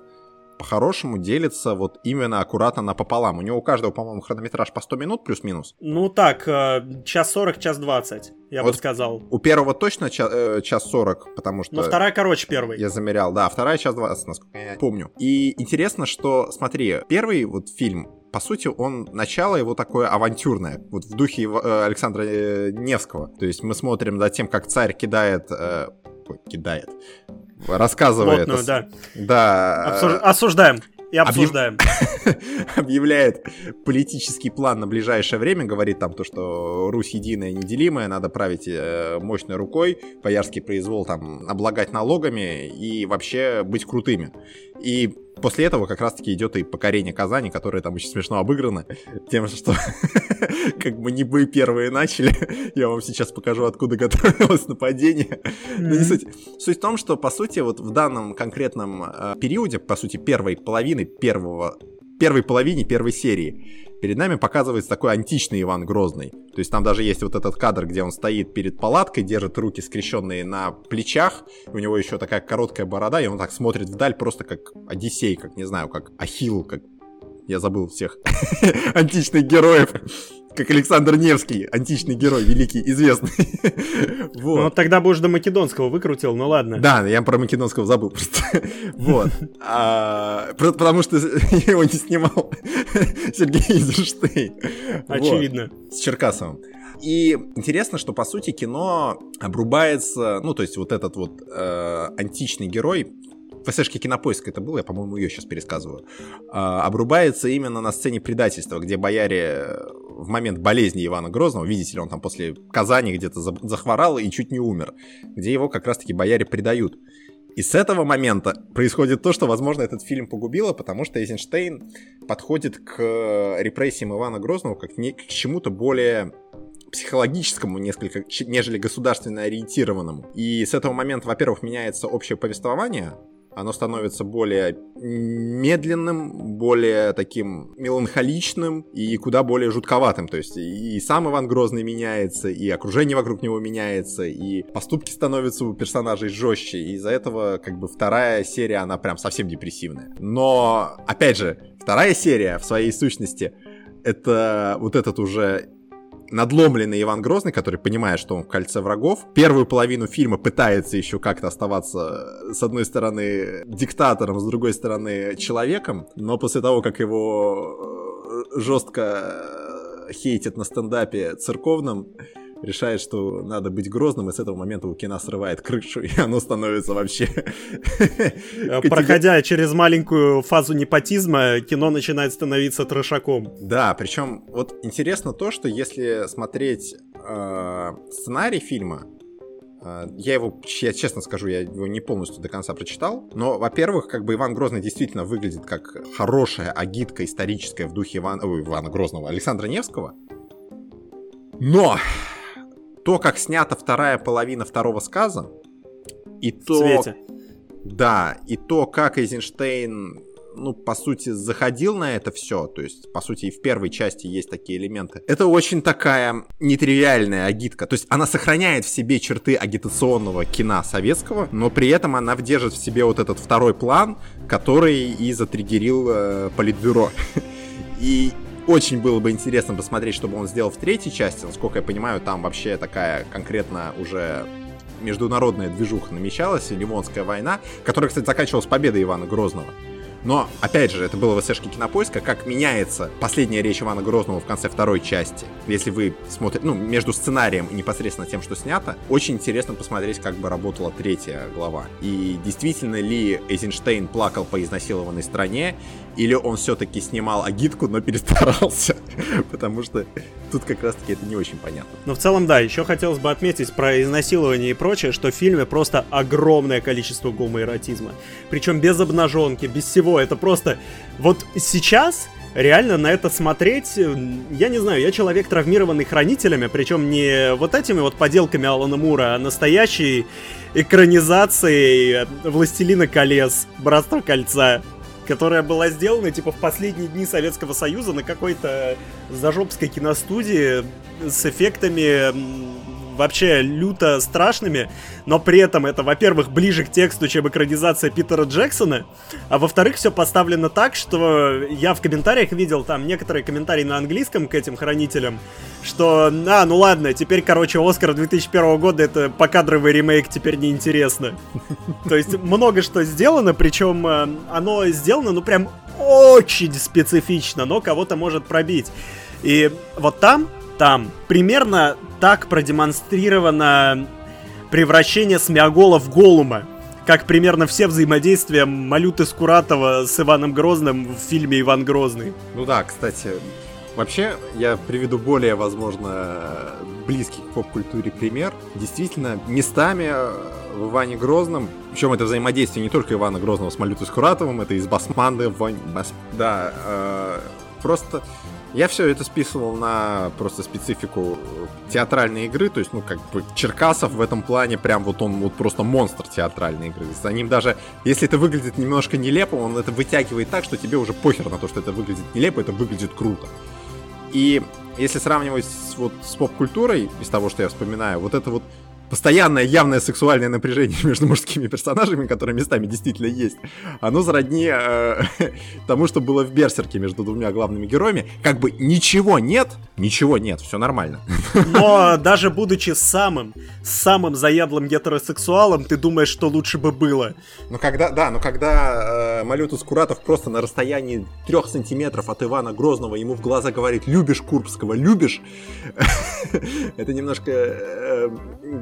по-хорошему делится вот именно аккуратно напополам. У него у каждого, по-моему, хронометраж по 100 минут плюс-минус. Ну так, э, час 40, час 20, я вот бы сказал. У первого точно час, э, час 40, потому что... Но вторая короче первый. Я замерял, да, вторая час 20, насколько я помню. И интересно, что, смотри, первый вот фильм, по сути, он начало его такое авантюрное, вот в духе э, Александра Невского. То есть мы смотрим за тем, как царь кидает кидает, рассказывает. Плотную, да. Да. Обсуж... Осуждаем. И обсуждаем. Объявляет политический план на ближайшее время, говорит там то, что Русь единая, неделимая, надо править э, мощной рукой, боярский произвол там облагать налогами и вообще быть крутыми. И после этого как раз-таки идет и покорение Казани, которое там очень смешно обыграно, тем, что как бы не вы первые начали, я вам сейчас покажу, откуда готовилось нападение. Но не суть. Суть в том, что, по сути, вот в данном конкретном э, периоде, по сути, первой половины первого первой половине первой серии перед нами показывается такой античный Иван Грозный. То есть там даже есть вот этот кадр, где он стоит перед палаткой, держит руки скрещенные на плечах, у него еще такая короткая борода, и он так смотрит вдаль просто как Одиссей, как, не знаю, как Ахилл, как... Я забыл всех античных героев как Александр Невский, античный герой, великий, известный. вот. Ну, тогда бы уже до Македонского выкрутил, ну ладно. Да, я про Македонского забыл просто. вот. А, потому что я его не снимал Сергей Эйзенштейн. Очевидно. Вот. С Черкасовым. И интересно, что по сути кино обрубается, ну то есть вот этот вот э, античный герой, в ФСшке Кинопоиск это было, я, по-моему, ее сейчас пересказываю, а, обрубается именно на сцене предательства, где бояре в момент болезни Ивана Грозного, видите ли, он там после Казани где-то захворал и чуть не умер, где его как раз-таки бояре предают. И с этого момента происходит то, что, возможно, этот фильм погубило, потому что Эйзенштейн подходит к репрессиям Ивана Грозного как к чему-то более психологическому несколько, нежели государственно ориентированному. И с этого момента, во-первых, меняется общее повествование, оно становится более медленным, более таким меланхоличным и куда более жутковатым. То есть и сам Иван Грозный меняется, и окружение вокруг него меняется, и поступки становятся у персонажей жестче. И из-за этого как бы вторая серия, она прям совсем депрессивная. Но, опять же, вторая серия в своей сущности это вот этот уже надломленный Иван Грозный, который понимает, что он в кольце врагов, первую половину фильма пытается еще как-то оставаться, с одной стороны, диктатором, с другой стороны, человеком, но после того, как его э, жестко хейтят на стендапе церковном, решает, что надо быть грозным, и с этого момента у кино срывает крышу, и оно становится вообще... Э, проходя через маленькую фазу непотизма, кино начинает становиться трешаком. Да, причем вот интересно то, что если смотреть э, сценарий фильма, э, я его, я честно скажу, я его не полностью до конца прочитал, но, во-первых, как бы Иван Грозный действительно выглядит как хорошая агитка историческая в духе Ивана, ой, Ивана Грозного, Александра Невского, но то, как снята вторая половина второго сказа, и то... Свете. Да, и то, как Эйзенштейн ну, по сути, заходил на это все, то есть, по сути, и в первой части есть такие элементы. Это очень такая нетривиальная агитка, то есть она сохраняет в себе черты агитационного кино советского, но при этом она держит в себе вот этот второй план, который и затриггерил э, Политбюро. И очень было бы интересно посмотреть, что бы он сделал в третьей части. Насколько я понимаю, там вообще такая конкретно уже международная движуха намечалась, Ливонская война, которая, кстати, заканчивалась победой Ивана Грозного. Но, опять же, это было в ССшке Кинопоиска, как меняется последняя речь Ивана Грозного в конце второй части. Если вы смотрите, ну, между сценарием и непосредственно тем, что снято, очень интересно посмотреть, как бы работала третья глава. И действительно ли Эйзенштейн плакал по изнасилованной стране, или он все-таки снимал агитку, но перестарался. Потому что тут как раз-таки это не очень понятно. Но в целом, да, еще хотелось бы отметить про изнасилование и прочее, что в фильме просто огромное количество гомоэротизма. Причем без обнаженки, без всего. Это просто... Вот сейчас реально на это смотреть, я не знаю, я человек травмированный хранителями, причем не вот этими вот поделками Алана Мура, а настоящей экранизацией «Властелина колец», «Братство кольца», которая была сделана, типа, в последние дни Советского Союза на какой-то зажопской киностудии с эффектами вообще люто страшными, но при этом это, во-первых, ближе к тексту, чем экранизация Питера Джексона, а во-вторых, все поставлено так, что я в комментариях видел там некоторые комментарии на английском к этим хранителям, что, а, ну ладно, теперь, короче, Оскар 2001 года это покадровый ремейк, теперь неинтересно. То есть много что сделано, причем э, оно сделано, ну прям очень специфично, но кого-то может пробить. И вот там, там, примерно так продемонстрировано превращение Смиагола в Голума. Как примерно все взаимодействия Малюты Скуратова с Иваном Грозным в фильме «Иван Грозный». Ну да, кстати, Вообще, я приведу более, возможно, близкий к поп-культуре пример. Действительно, местами в Иване Грозном, причем это взаимодействие не только Ивана Грозного с Малютой Скуратовым, это и с Басманды, Вань... Бас... да, э, просто я все это списывал на просто специфику театральной игры, то есть, ну, как бы Черкасов в этом плане прям вот он вот просто монстр театральной игры. За ним даже, если это выглядит немножко нелепо, он это вытягивает так, что тебе уже похер на то, что это выглядит нелепо, это выглядит круто. И если сравнивать с, вот, с поп-культурой, из того, что я вспоминаю, вот это вот постоянное явное сексуальное напряжение между мужскими персонажами, которые местами действительно есть, оно зародни э, тому, что было в Берсерке между двумя главными героями. Как бы ничего нет, ничего нет, все нормально. Но даже будучи самым, самым заядлым гетеросексуалом, ты думаешь, что лучше бы было. Ну когда, да, но когда э, Малютус Куратов просто на расстоянии трех сантиметров от Ивана Грозного ему в глаза говорит «любишь Курбского, любишь?» Это немножко э,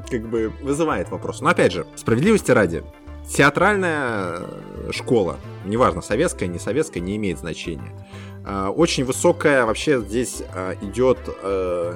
как бы вызывает вопрос. Но опять же, справедливости ради, театральная школа, неважно, советская, не советская, не имеет значения. А, очень высокая вообще здесь а, идет э,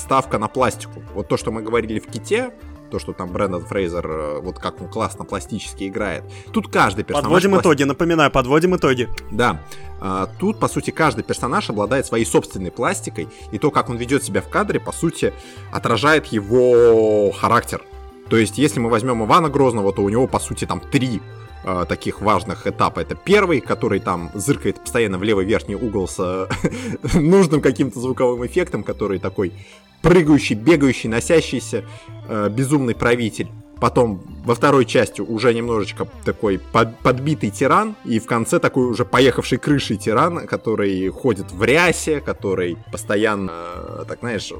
ставка на пластику. Вот то, что мы говорили в Ките, то, что там Брэндон Фрейзер, э, вот как он классно пластически играет. Тут каждый персонаж... Подводим пласт... итоги, напоминаю, подводим итоги. Да. А, тут, по сути, каждый персонаж обладает своей собственной пластикой, и то, как он ведет себя в кадре, по сути, отражает его характер. То есть, если мы возьмем Ивана Грозного, то у него, по сути, там три э, таких важных этапа. Это первый, который там зыркает постоянно в левый верхний угол с нужным каким-то звуковым эффектом, который такой прыгающий, бегающий, носящийся, э, безумный правитель. Потом во второй части уже немножечко такой под, подбитый тиран, и в конце такой уже поехавший крышей тиран, который ходит в рясе, который постоянно, э, так знаешь,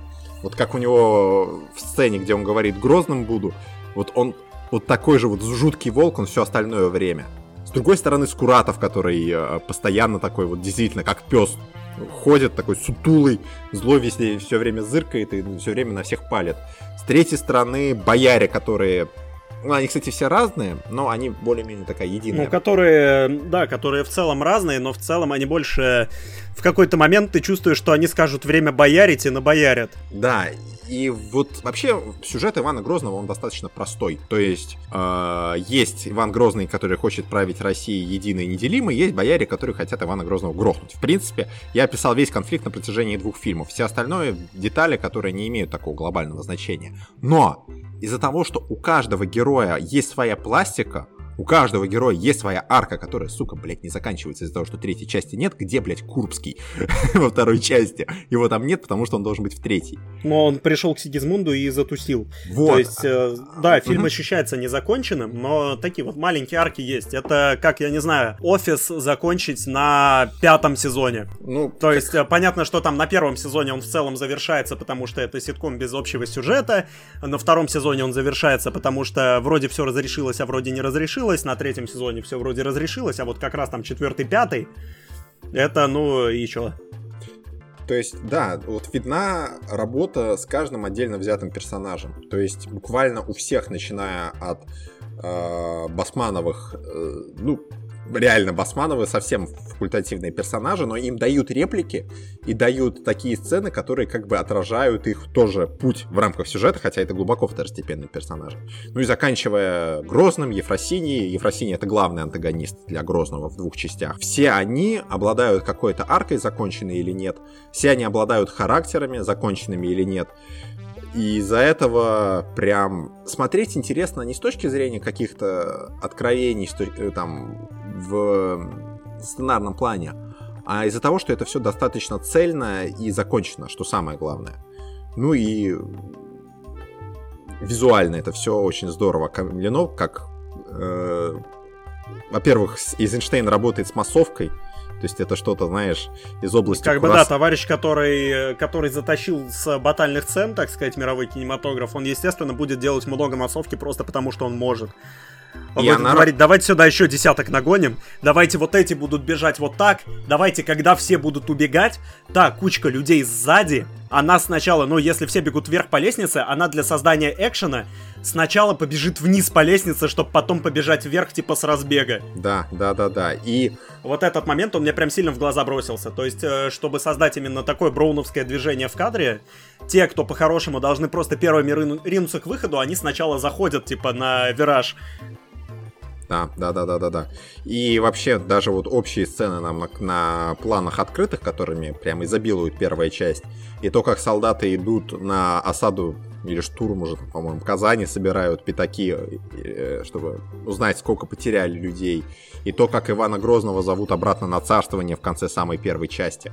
вот как у него в сцене, где он говорит «грозным буду», вот он вот такой же вот жуткий волк, он все остальное время. С другой стороны, Скуратов, который э, постоянно такой вот действительно как пес ходит, такой сутулый, злой везде все время зыркает и все время на всех палит. С третьей стороны, бояре, которые ну, они, кстати, все разные, но они более-менее такая единая. Ну, которые, да, которые в целом разные, но в целом они больше... В какой-то момент ты чувствуешь, что они скажут время боярить и набоярят. Да, И вот вообще сюжет Ивана Грозного, он достаточно простой. То есть э, есть Иван Грозный, который хочет править Россией единой и неделимой, есть бояре, которые хотят Ивана Грозного грохнуть. В принципе, я описал весь конфликт на протяжении двух фильмов. Все остальное детали, которые не имеют такого глобального значения. Но из-за того, что у каждого героя есть своя пластика, у каждого героя есть своя арка, которая, сука, блядь, не заканчивается из-за того, что третьей части нет. Где, блядь, Курбский во второй части? Его там нет, потому что он должен быть в третьей. Но он пришел к Сигизмунду и затусил. Вот. То есть, э, да, фильм угу. ощущается незаконченным, но такие вот маленькие арки есть. Это, как, я не знаю, офис закончить на пятом сезоне. Ну, То есть, э, понятно, что там на первом сезоне он в целом завершается, потому что это ситком без общего сюжета. На втором сезоне он завершается, потому что вроде все разрешилось, а вроде не разрешилось разрешилось, на третьем сезоне все вроде разрешилось, а вот как раз там четвертый, пятый, это, ну, и чё? То есть, да, вот видна работа с каждым отдельно взятым персонажем. То есть, буквально у всех, начиная от э, Басмановых, э, ну, реально Басмановы совсем факультативные персонажи, но им дают реплики и дают такие сцены, которые как бы отражают их тоже путь в рамках сюжета, хотя это глубоко второстепенные персонажи. Ну и заканчивая Грозным, Ефросинией. Ефросиния это главный антагонист для Грозного в двух частях. Все они обладают какой-то аркой, законченной или нет. Все они обладают характерами, законченными или нет. И из-за этого прям смотреть интересно не с точки зрения каких-то откровений э, там в сценарном плане, а из-за того, что это все достаточно цельно и закончено, что самое главное. Ну и визуально это все очень здорово камлено, как, э, во-первых, Эйзенштейн работает с массовкой, то есть это что-то, знаешь, из области... Как бы, да, товарищ, который, который затащил с батальных цен, так сказать, мировой кинематограф, он, естественно, будет делать много массовки просто потому, что он может. Он и будет она... говорить, давайте сюда еще десяток нагоним, давайте вот эти будут бежать вот так, давайте, когда все будут убегать, так, кучка людей сзади, она сначала, ну, если все бегут вверх по лестнице, она для создания экшена сначала побежит вниз по лестнице, чтобы потом побежать вверх, типа, с разбега. Да, да, да, да, и... Вот этот момент, он мне прям сильно в глаза бросился, то есть, э, чтобы создать именно такое броуновское движение в кадре, те, кто по-хорошему должны просто первыми ринуться к выходу, они сначала заходят, типа, на вираж, да, да, да, да, да, да. И вообще даже вот общие сцены нам на, на планах открытых, которыми прям изобилует первая часть, и то, как солдаты идут на осаду или штурм уже, по-моему, Казани собирают пятаки, э, чтобы узнать, сколько потеряли людей, и то, как Ивана Грозного зовут обратно на царствование в конце самой первой части.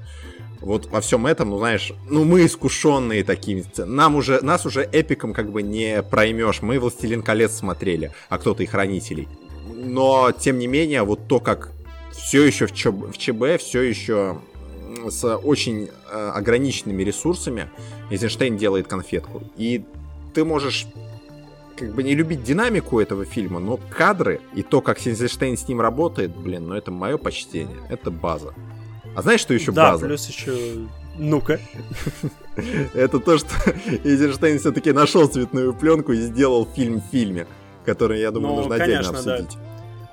Вот во всем этом, ну знаешь, ну мы искушенные такими, нам уже, нас уже эпиком как бы не проймешь. Мы «Властелин колец» смотрели, а кто-то и «Хранителей» но тем не менее, вот то, как все еще в, ЧБ, в ЧБ, все еще с очень э, ограниченными ресурсами Эйзенштейн делает конфетку. И ты можешь как бы не любить динамику этого фильма, но кадры и то, как Эйзенштейн с ним работает, блин, ну это мое почтение. Это база. А знаешь, что еще да, база? плюс еще... Ну-ка. Это то, что Эйзенштейн все-таки нашел цветную пленку и сделал фильм в фильме, который, я думаю, ну, нужно отдельно обсудить.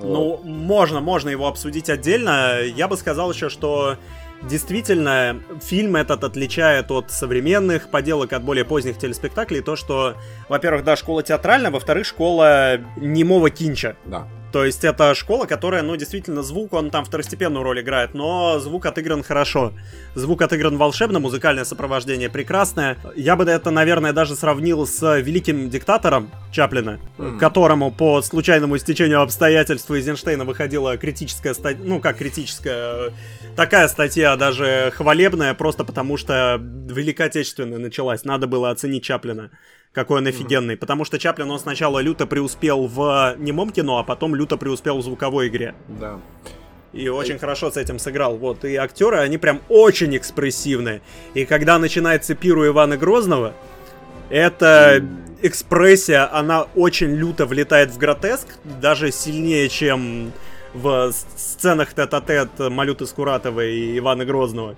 Ну, можно, можно его обсудить отдельно. Я бы сказал еще, что действительно фильм этот отличает от современных поделок, от более поздних телеспектаклей, то, что, во-первых, да, школа театральная, во-вторых, школа немого кинча. Да. То есть это школа, которая, ну, действительно, звук, он там второстепенную роль играет, но звук отыгран хорошо. Звук отыгран волшебно, музыкальное сопровождение прекрасное. Я бы это, наверное, даже сравнил с великим диктатором Чаплина, mm. которому по случайному стечению обстоятельств Эйзенштейна выходила критическая статья, ну, как критическая, такая статья даже хвалебная, просто потому что Великая Отечественная началась, надо было оценить Чаплина какой он офигенный. Mm-hmm. Потому что Чаплин, он сначала люто преуспел в немом кино, а потом люто преуспел в звуковой игре. Да. И очень хорошо с этим сыграл. Вот. И актеры, они прям очень экспрессивные. И когда начинается пиру Ивана Грозного, эта экспрессия, она очень люто влетает в гротеск, даже сильнее, чем в сценах тет-а-тет Малюты Скуратовой и Ивана Грозного.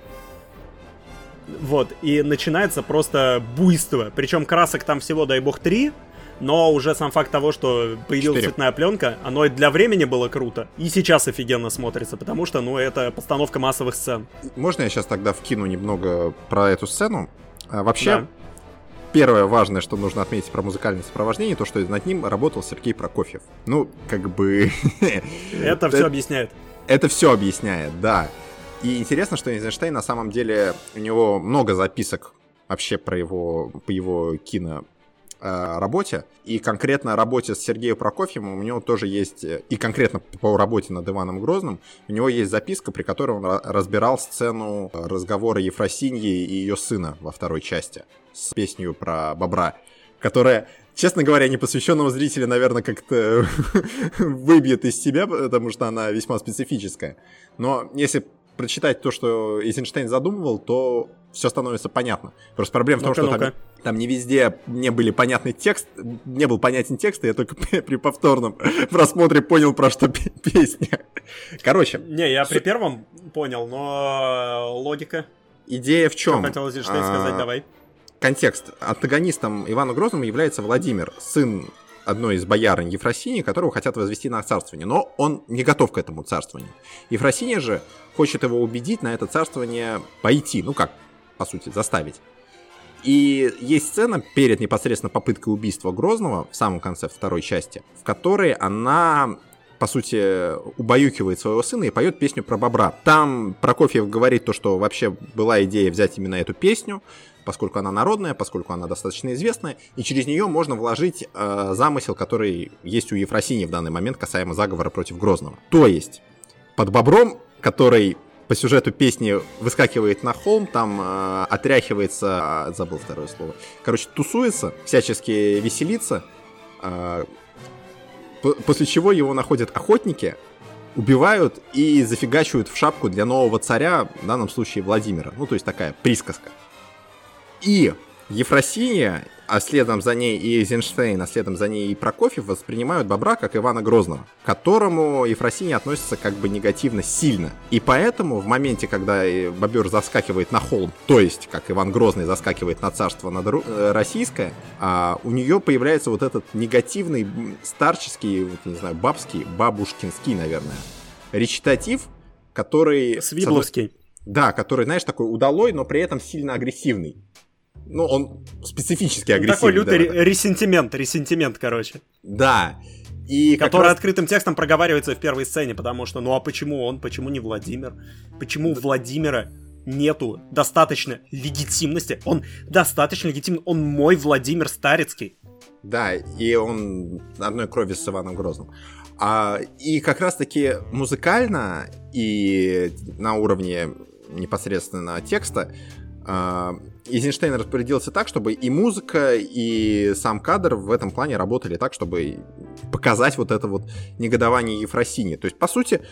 Вот, и начинается просто буйство. Причем красок там всего, дай бог, три. Но уже сам факт того, что появилась 4. цветная пленка, оно и для времени было круто. И сейчас офигенно смотрится, потому что, ну, это постановка массовых сцен. Можно я сейчас тогда вкину немного про эту сцену? А, вообще, да. Первое важное, что нужно отметить про музыкальное сопровождение, то, что над ним работал Сергей Прокофьев. Ну, как бы... Это все объясняет. Это все объясняет, да. И интересно, что Эйзенштейн на самом деле, у него много записок вообще про его, по его кино э, работе. И конкретно работе с Сергеем Прокофьевым у него тоже есть, и конкретно по работе над Иваном Грозным, у него есть записка, при которой он разбирал сцену разговора Ефросиньи и ее сына во второй части с песней про бобра, которая честно говоря, непосвященного зрителя, наверное, как-то выбьет из себя, потому что она весьма специфическая. Но если прочитать то, что Эйзенштейн задумывал, то все становится понятно. Просто проблема в том, что там, там не везде не были понятный текст, не был понятен текст, и я только при повторном просмотре понял, про что песня. Короче. Не, я при первом понял, но логика. Идея в чем? Что хотел Эйзенштейн сказать, давай контекст. Антагонистом Ивана Грозного является Владимир, сын одной из боярынь Ефросинии, которого хотят возвести на царствование, но он не готов к этому царствованию. Ефросиния же хочет его убедить на это царствование пойти, ну как, по сути, заставить. И есть сцена перед непосредственно попыткой убийства Грозного в самом конце второй части, в которой она по сути, убаюкивает своего сына и поет песню про бобра. Там Прокофьев говорит то, что вообще была идея взять именно эту песню, поскольку она народная, поскольку она достаточно известная, и через нее можно вложить э, замысел, который есть у Ефросинии в данный момент касаемо заговора против Грозного. То есть, под бобром, который по сюжету песни выскакивает на холм, там э, отряхивается, э, забыл второе слово, короче, тусуется, всячески веселится, э, после чего его находят охотники, убивают и зафигачивают в шапку для нового царя, в данном случае Владимира. Ну, то есть такая присказка. И Ефросиния, а следом за ней и Эйзенштейн, а следом за ней и Прокофьев воспринимают Бобра как Ивана Грозного, к которому Ефросиния относится как бы негативно сильно. И поэтому в моменте, когда Бобер заскакивает на холм, то есть как Иван Грозный заскакивает на царство над э, российское, а у нее появляется вот этот негативный старческий, вот, не знаю, бабский, бабушкинский, наверное, речитатив, который... Свибловский. Да, который, знаешь, такой удалой, но при этом сильно агрессивный. Ну, он специфически агрессивный. Такой лютый да, ресентимент, ресентимент, короче. Да. И который раз... открытым текстом проговаривается в первой сцене, потому что, ну а почему он, почему не Владимир? Почему у Владимира нету достаточно легитимности? Он достаточно легитимный, он мой Владимир Старецкий. Да, и он одной крови с Иваном Грозным. А, и как раз-таки музыкально и на уровне непосредственно текста а, Эйзенштейн распорядился так, чтобы и музыка, и сам кадр в этом плане работали так, чтобы показать вот это вот негодование Ефросини. То есть, по сути,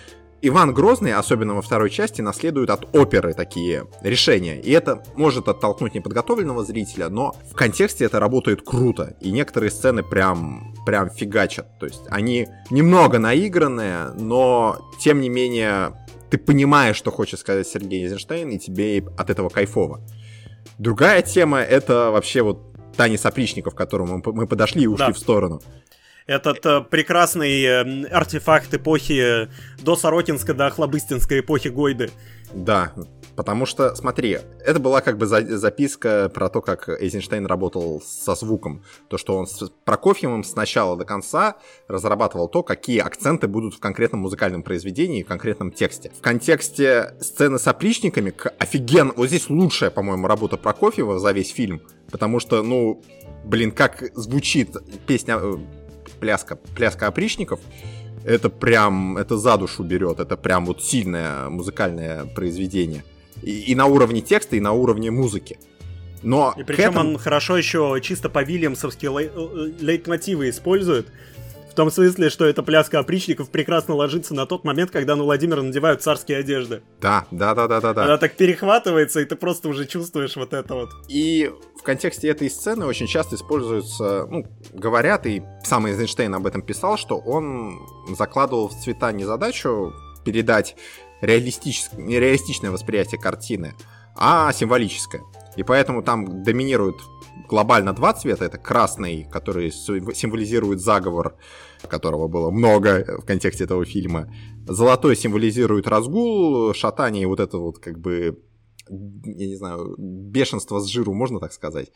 Иван Грозный, особенно во второй части, наследует от оперы такие решения. И это может оттолкнуть неподготовленного зрителя, но в контексте это работает круто. И некоторые сцены прям, прям фигачат. То есть они немного наигранные, но тем не менее ты понимаешь, что хочет сказать Сергей Эйзенштейн, и тебе от этого кайфово. Другая тема — это вообще вот танец опричников, к которому мы подошли и ушли да. в сторону. Этот э, прекрасный э, артефакт эпохи э, до Сорокинской, до Хлобыстинской эпохи Гойды. Да, Потому что, смотри, это была как бы за- записка про то, как Эйзенштейн работал со звуком. То, что он с Прокофьевым с начала до конца разрабатывал то, какие акценты будут в конкретном музыкальном произведении, в конкретном тексте. В контексте сцены с опричниками, офиген, вот здесь лучшая, по-моему, работа Прокофьева за весь фильм. Потому что, ну, блин, как звучит песня э, пляска, пляска опричников, это прям, это за душу берет, это прям вот сильное музыкальное произведение. И, и на уровне текста, и на уровне музыки. Но и причем этому... он хорошо еще чисто по Вильямсовски лей- э, лейтмотивы использует. В том смысле, что эта пляска опричников прекрасно ложится на тот момент, когда на Владимира надевают царские одежды. Да, да, да, да, да, да. Она так перехватывается, и ты просто уже чувствуешь вот это вот. И в контексте этой сцены очень часто используются, ну, говорят, и сам Эйзенштейн об этом писал, что он закладывал в цвета не задачу передать реалистичное восприятие картины, а символическое. И поэтому там доминируют глобально два цвета. Это красный, который символизирует заговор, которого было много в контексте этого фильма. Золотой символизирует разгул, шатание вот это вот как бы я не знаю, бешенство с жиру, можно так сказать.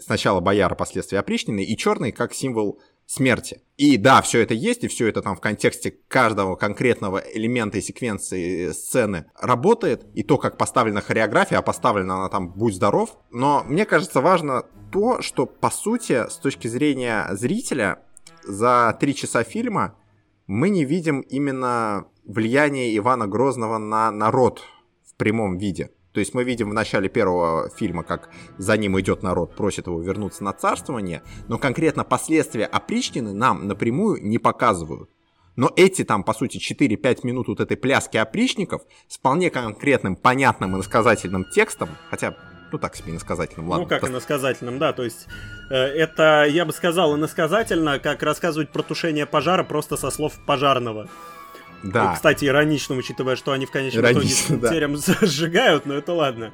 Сначала бояр, а последствия опричнины, и черный как символ смерти. И да, все это есть, и все это там в контексте каждого конкретного элемента и секвенции сцены работает, и то, как поставлена хореография, а поставлена она там «Будь здоров». Но мне кажется важно то, что, по сути, с точки зрения зрителя, за три часа фильма мы не видим именно влияние Ивана Грозного на народ в прямом виде. То есть мы видим в начале первого фильма, как за ним идет народ, просит его вернуться на царствование, но конкретно последствия опричнины нам напрямую не показывают. Но эти там, по сути, 4-5 минут вот этой пляски опричников с вполне конкретным, понятным и насказательным текстом, хотя ну так себе иносказательным, ладно. Ну как иносказательным, да, то есть э, это, я бы сказал, иносказательно, как рассказывать про тушение пожара просто со слов пожарного. Да. Ну, кстати, иронично, учитывая, что они в конечном иронично, итоге да. терем сжигают, но это ладно.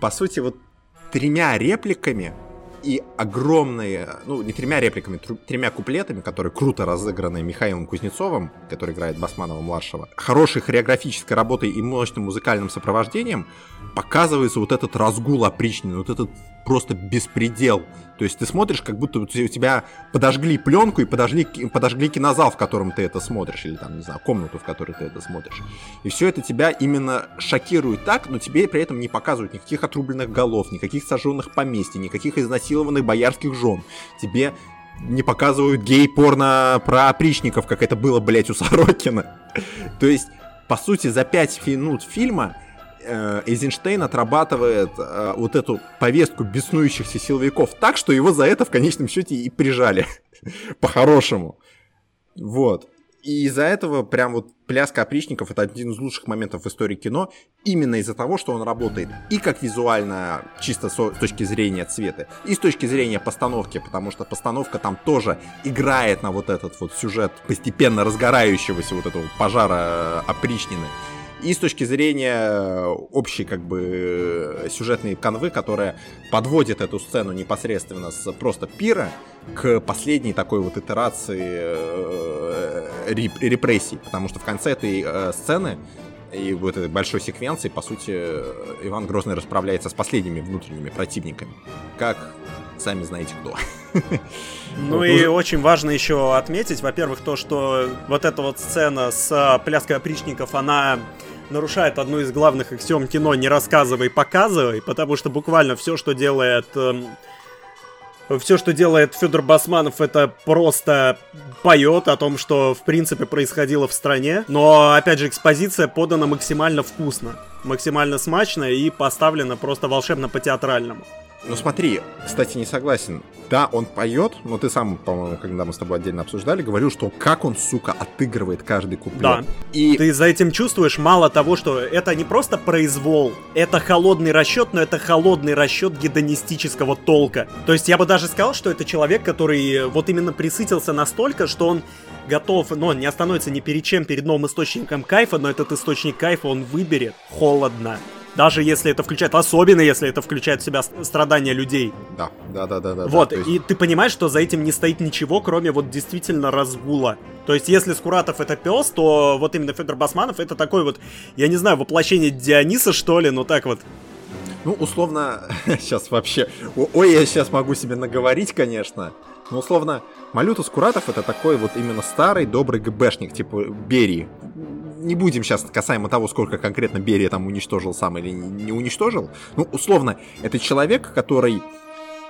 По сути, вот тремя репликами и огромные, ну, не тремя репликами, тремя куплетами, которые круто разыграны Михаилом Кузнецовым, который играет Басманова-младшего, хорошей хореографической работой и мощным музыкальным сопровождением, показывается вот этот разгул опричнины, вот этот просто беспредел. То есть ты смотришь, как будто у тебя подожгли пленку и подожгли, подожгли кинозал, в котором ты это смотришь, или там, не знаю, комнату, в которой ты это смотришь. И все это тебя именно шокирует так, но тебе при этом не показывают никаких отрубленных голов, никаких сожженных поместий, никаких изнасилованных боярских жен. Тебе не показывают гей-порно про опричников, как это было, блять, у Сорокина. То есть, по сути, за пять минут фильма Эйзенштейн отрабатывает э, вот эту повестку беснующихся силовиков так, что его за это в конечном счете и прижали. По-хорошему. Вот. И из-за этого прям вот пляска опричников это один из лучших моментов в истории кино, именно из-за того, что он работает и как визуально, чисто с точки зрения цвета, и с точки зрения постановки, потому что постановка там тоже играет на вот этот вот сюжет постепенно разгорающегося вот этого пожара опричнины и с точки зрения общей как бы сюжетной канвы, которая подводит эту сцену непосредственно с просто пира к последней такой вот итерации э, репрессий, потому что в конце этой э, сцены и вот этой большой секвенции, по сути, Иван Грозный расправляется с последними внутренними противниками. Как сами знаете кто. Ну вот, и уже... очень важно еще отметить, во-первых, то, что вот эта вот сцена с пляской опричников, она нарушает одну из главных аксиом кино «не рассказывай, показывай», потому что буквально все, что делает... Эм, все, что делает Федор Басманов, это просто поет о том, что в принципе происходило в стране. Но опять же, экспозиция подана максимально вкусно, максимально смачно и поставлена просто волшебно по-театральному. Ну смотри, кстати, не согласен. Да, он поет, но ты сам, по-моему, когда мы с тобой отдельно обсуждали, говорил, что как он, сука, отыгрывает каждый куплет. Да. И ты за этим чувствуешь мало того, что это не просто произвол, это холодный расчет, но это холодный расчет гедонистического толка. То есть я бы даже сказал, что это человек, который вот именно присытился настолько, что он готов, но он не остановится ни перед чем, перед новым источником кайфа, но этот источник кайфа он выберет холодно. Даже если это включает, особенно если это включает в себя страдания людей. Да, да, да, да. да вот, да, есть... и ты понимаешь, что за этим не стоит ничего, кроме вот действительно разгула. То есть, если Скуратов это пес, то вот именно Федор Басманов это такой вот, я не знаю, воплощение Диониса, что ли, ну так вот. Ну, условно, сейчас вообще... Ой, я сейчас могу себе наговорить, конечно. Но условно, Малютус Куратов это такой вот именно старый добрый ГБшник, типа Берии не будем сейчас касаемо того, сколько конкретно Берия там уничтожил сам или не уничтожил. Ну, условно, это человек, который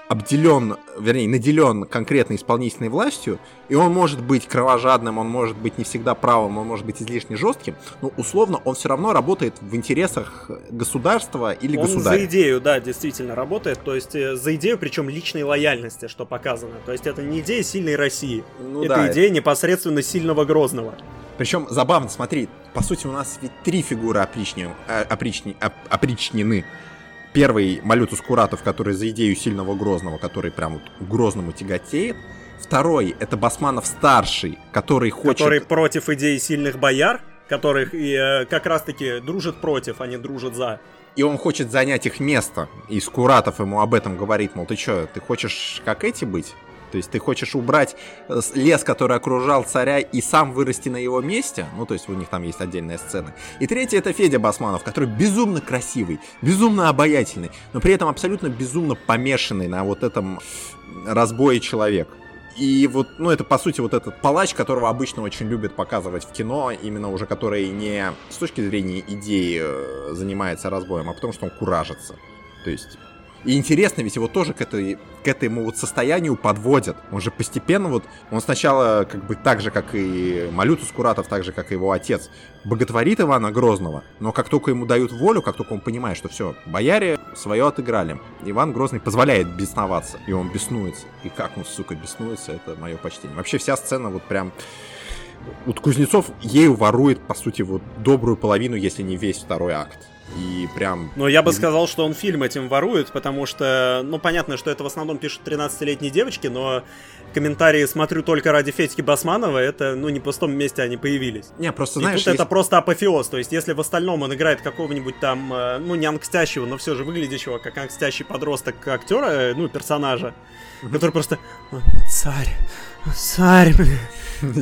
обделен, вернее, наделен конкретной исполнительной властью, и он может быть кровожадным, он может быть не всегда правым, он может быть излишне жестким, но условно он все равно работает в интересах государства или он государя. за идею, да, действительно работает, то есть э, за идею, причем личной лояльности, что показано. То есть это не идея сильной России, ну, это да, идея это... непосредственно сильного Грозного. Причем забавно, смотри, по сути у нас ведь три фигуры опрични, э, опрични, оп, опричнены. Первый Малютус Куратов, который за идею сильного Грозного, который прям вот Грозному тяготеет. Второй это Басманов старший, который хочет... Который против идеи сильных бояр, которых и, э, как раз-таки дружат против, а не дружат за. И он хочет занять их место. И Скуратов ему об этом говорит, мол, ты что, ты хочешь как эти быть? То есть ты хочешь убрать э, лес, который окружал царя, и сам вырасти на его месте. Ну, то есть у них там есть отдельная сцена. И третье это Федя Басманов, который безумно красивый, безумно обаятельный, но при этом абсолютно безумно помешанный на вот этом разбое человек. И вот, ну, это, по сути, вот этот палач, которого обычно очень любят показывать в кино, именно уже который не с точки зрения идеи э, занимается разбоем, а потому что он куражится. То есть и интересно, ведь его тоже к, этой, к этому вот состоянию подводят. Он же постепенно вот, он сначала как бы так же, как и Малютус Куратов, так же, как и его отец, боготворит Ивана Грозного, но как только ему дают волю, как только он понимает, что все, бояре свое отыграли, Иван Грозный позволяет бесноваться, и он беснуется. И как он, сука, беснуется, это мое почтение. Вообще вся сцена вот прям... Вот Кузнецов ею ворует, по сути, вот добрую половину, если не весь второй акт. И прям... Но я бы сказал, что он фильм этим ворует, потому что, ну, понятно, что это в основном пишут 13-летние девочки, но комментарии «смотрю только ради Федьки Басманова», это, ну, не в пустом месте они появились. Не, просто, И знаешь... тут есть... это просто апофеоз, то есть если в остальном он играет какого-нибудь там, э, ну, не ангстящего, но все же выглядящего как ангстящий подросток актера, э, ну, персонажа, который просто «Царь, царь, блин»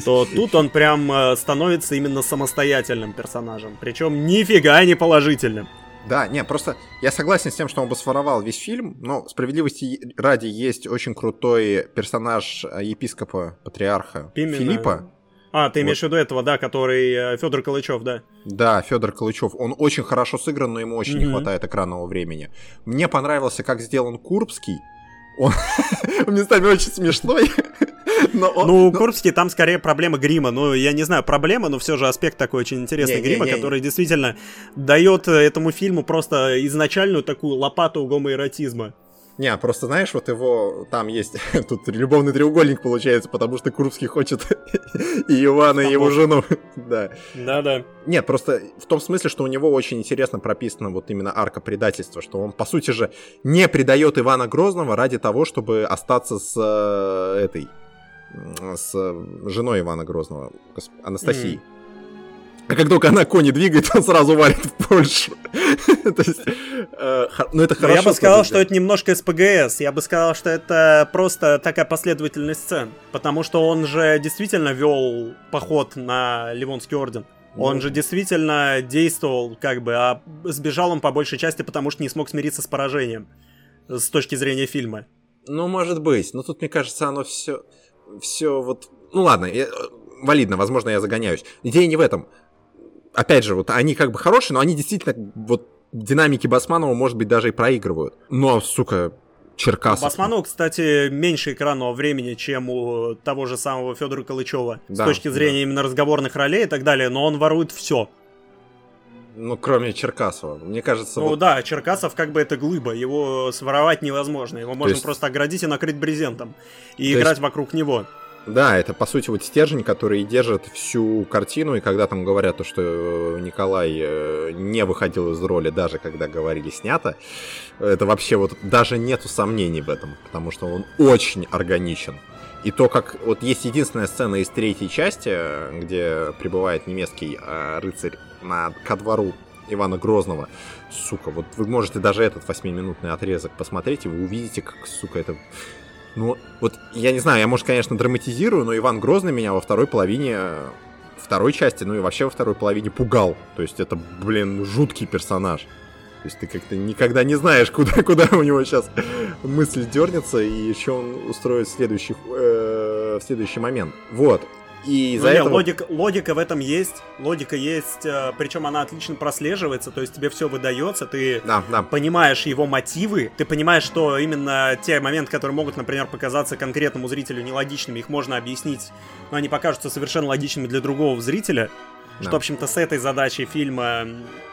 то тут он прям э, становится именно самостоятельным персонажем. Причем нифига не положительным. Да, не, просто я согласен с тем, что он бы своровал весь фильм, но справедливости ради есть очень крутой персонаж э, епископа, патриарха Именно. Филиппа. А, ты имеешь вот. в виду этого, да, который э, Федор Калычев, да? Да, Федор Калычев. Он очень хорошо сыгран, но ему очень mm-hmm. не хватает экранного времени. Мне понравился, как сделан Курбский. Он местами очень смешной. Но он, ну, у Курбский там скорее проблема грима. Ну, я не знаю, проблема, но все же аспект такой очень интересный не, грима, не, не, который действительно дает этому фильму просто изначальную такую лопату гомоэротизма. Не, просто знаешь, вот его там есть тут любовный треугольник получается, потому что Курбский хочет и Ивана, и его жену. да. Да-да. Нет, просто в том смысле, что у него очень интересно прописано вот именно арка предательства, что он, по сути же, не предает Ивана Грозного ради того, чтобы остаться с э, этой с женой Ивана Грозного, Анастасией. Mm. А как только она кони двигает, он сразу валит в Польшу. То есть, э, ну это хорошо. Я бы сказал, что это немножко СПГС. Я бы сказал, что это просто такая последовательность сцен. Потому что он же действительно вел поход на Ливонский орден. Он же действительно действовал, как бы, а сбежал он по большей части, потому что не смог смириться с поражением. С точки зрения фильма. Ну, может быть. Но тут, мне кажется, оно все все вот... Ну ладно, я, валидно, возможно, я загоняюсь. Идея не в этом. Опять же, вот они как бы хорошие, но они действительно вот динамики Басманова, может быть, даже и проигрывают. Но, сука, Черкасов. Басманов, кстати, меньше экранного времени, чем у того же самого Федора Калычева. Да, с точки зрения да. именно разговорных ролей и так далее, но он ворует все. Ну, кроме Черкасова. Мне кажется... Ну вот... да, Черкасов как бы это глыба, его своровать невозможно. Его можно есть... просто оградить и накрыть брезентом. И То играть есть... вокруг него. Да, это по сути вот стержень, который держит всю картину, и когда там говорят то, что Николай э, не выходил из роли, даже когда говорили снято, это вообще вот даже нету сомнений в этом, потому что он очень органичен. И то, как вот есть единственная сцена из третьей части, где прибывает немецкий э, рыцарь на, ко двору Ивана Грозного. Сука, вот вы можете даже этот восьмиминутный отрезок посмотреть, и вы увидите, как, сука, это... Ну, вот, я не знаю, я, может, конечно, драматизирую, но Иван Грозный меня во второй половине второй части, ну и вообще во второй половине пугал. То есть это, блин, жуткий персонаж. То есть ты как-то никогда не знаешь, куда, куда у него сейчас мысль дернется и еще он устроит следующий, э, следующий момент. Вот. И ну, этого... логика, логика в этом есть, логика есть, э, причем она отлично прослеживается, то есть тебе все выдается, ты да, да. понимаешь его мотивы, ты понимаешь, что именно те моменты, которые могут, например, показаться конкретному зрителю нелогичными, их можно объяснить, но они покажутся совершенно логичными для другого зрителя. Да. Что, в общем-то, с этой задачей фильма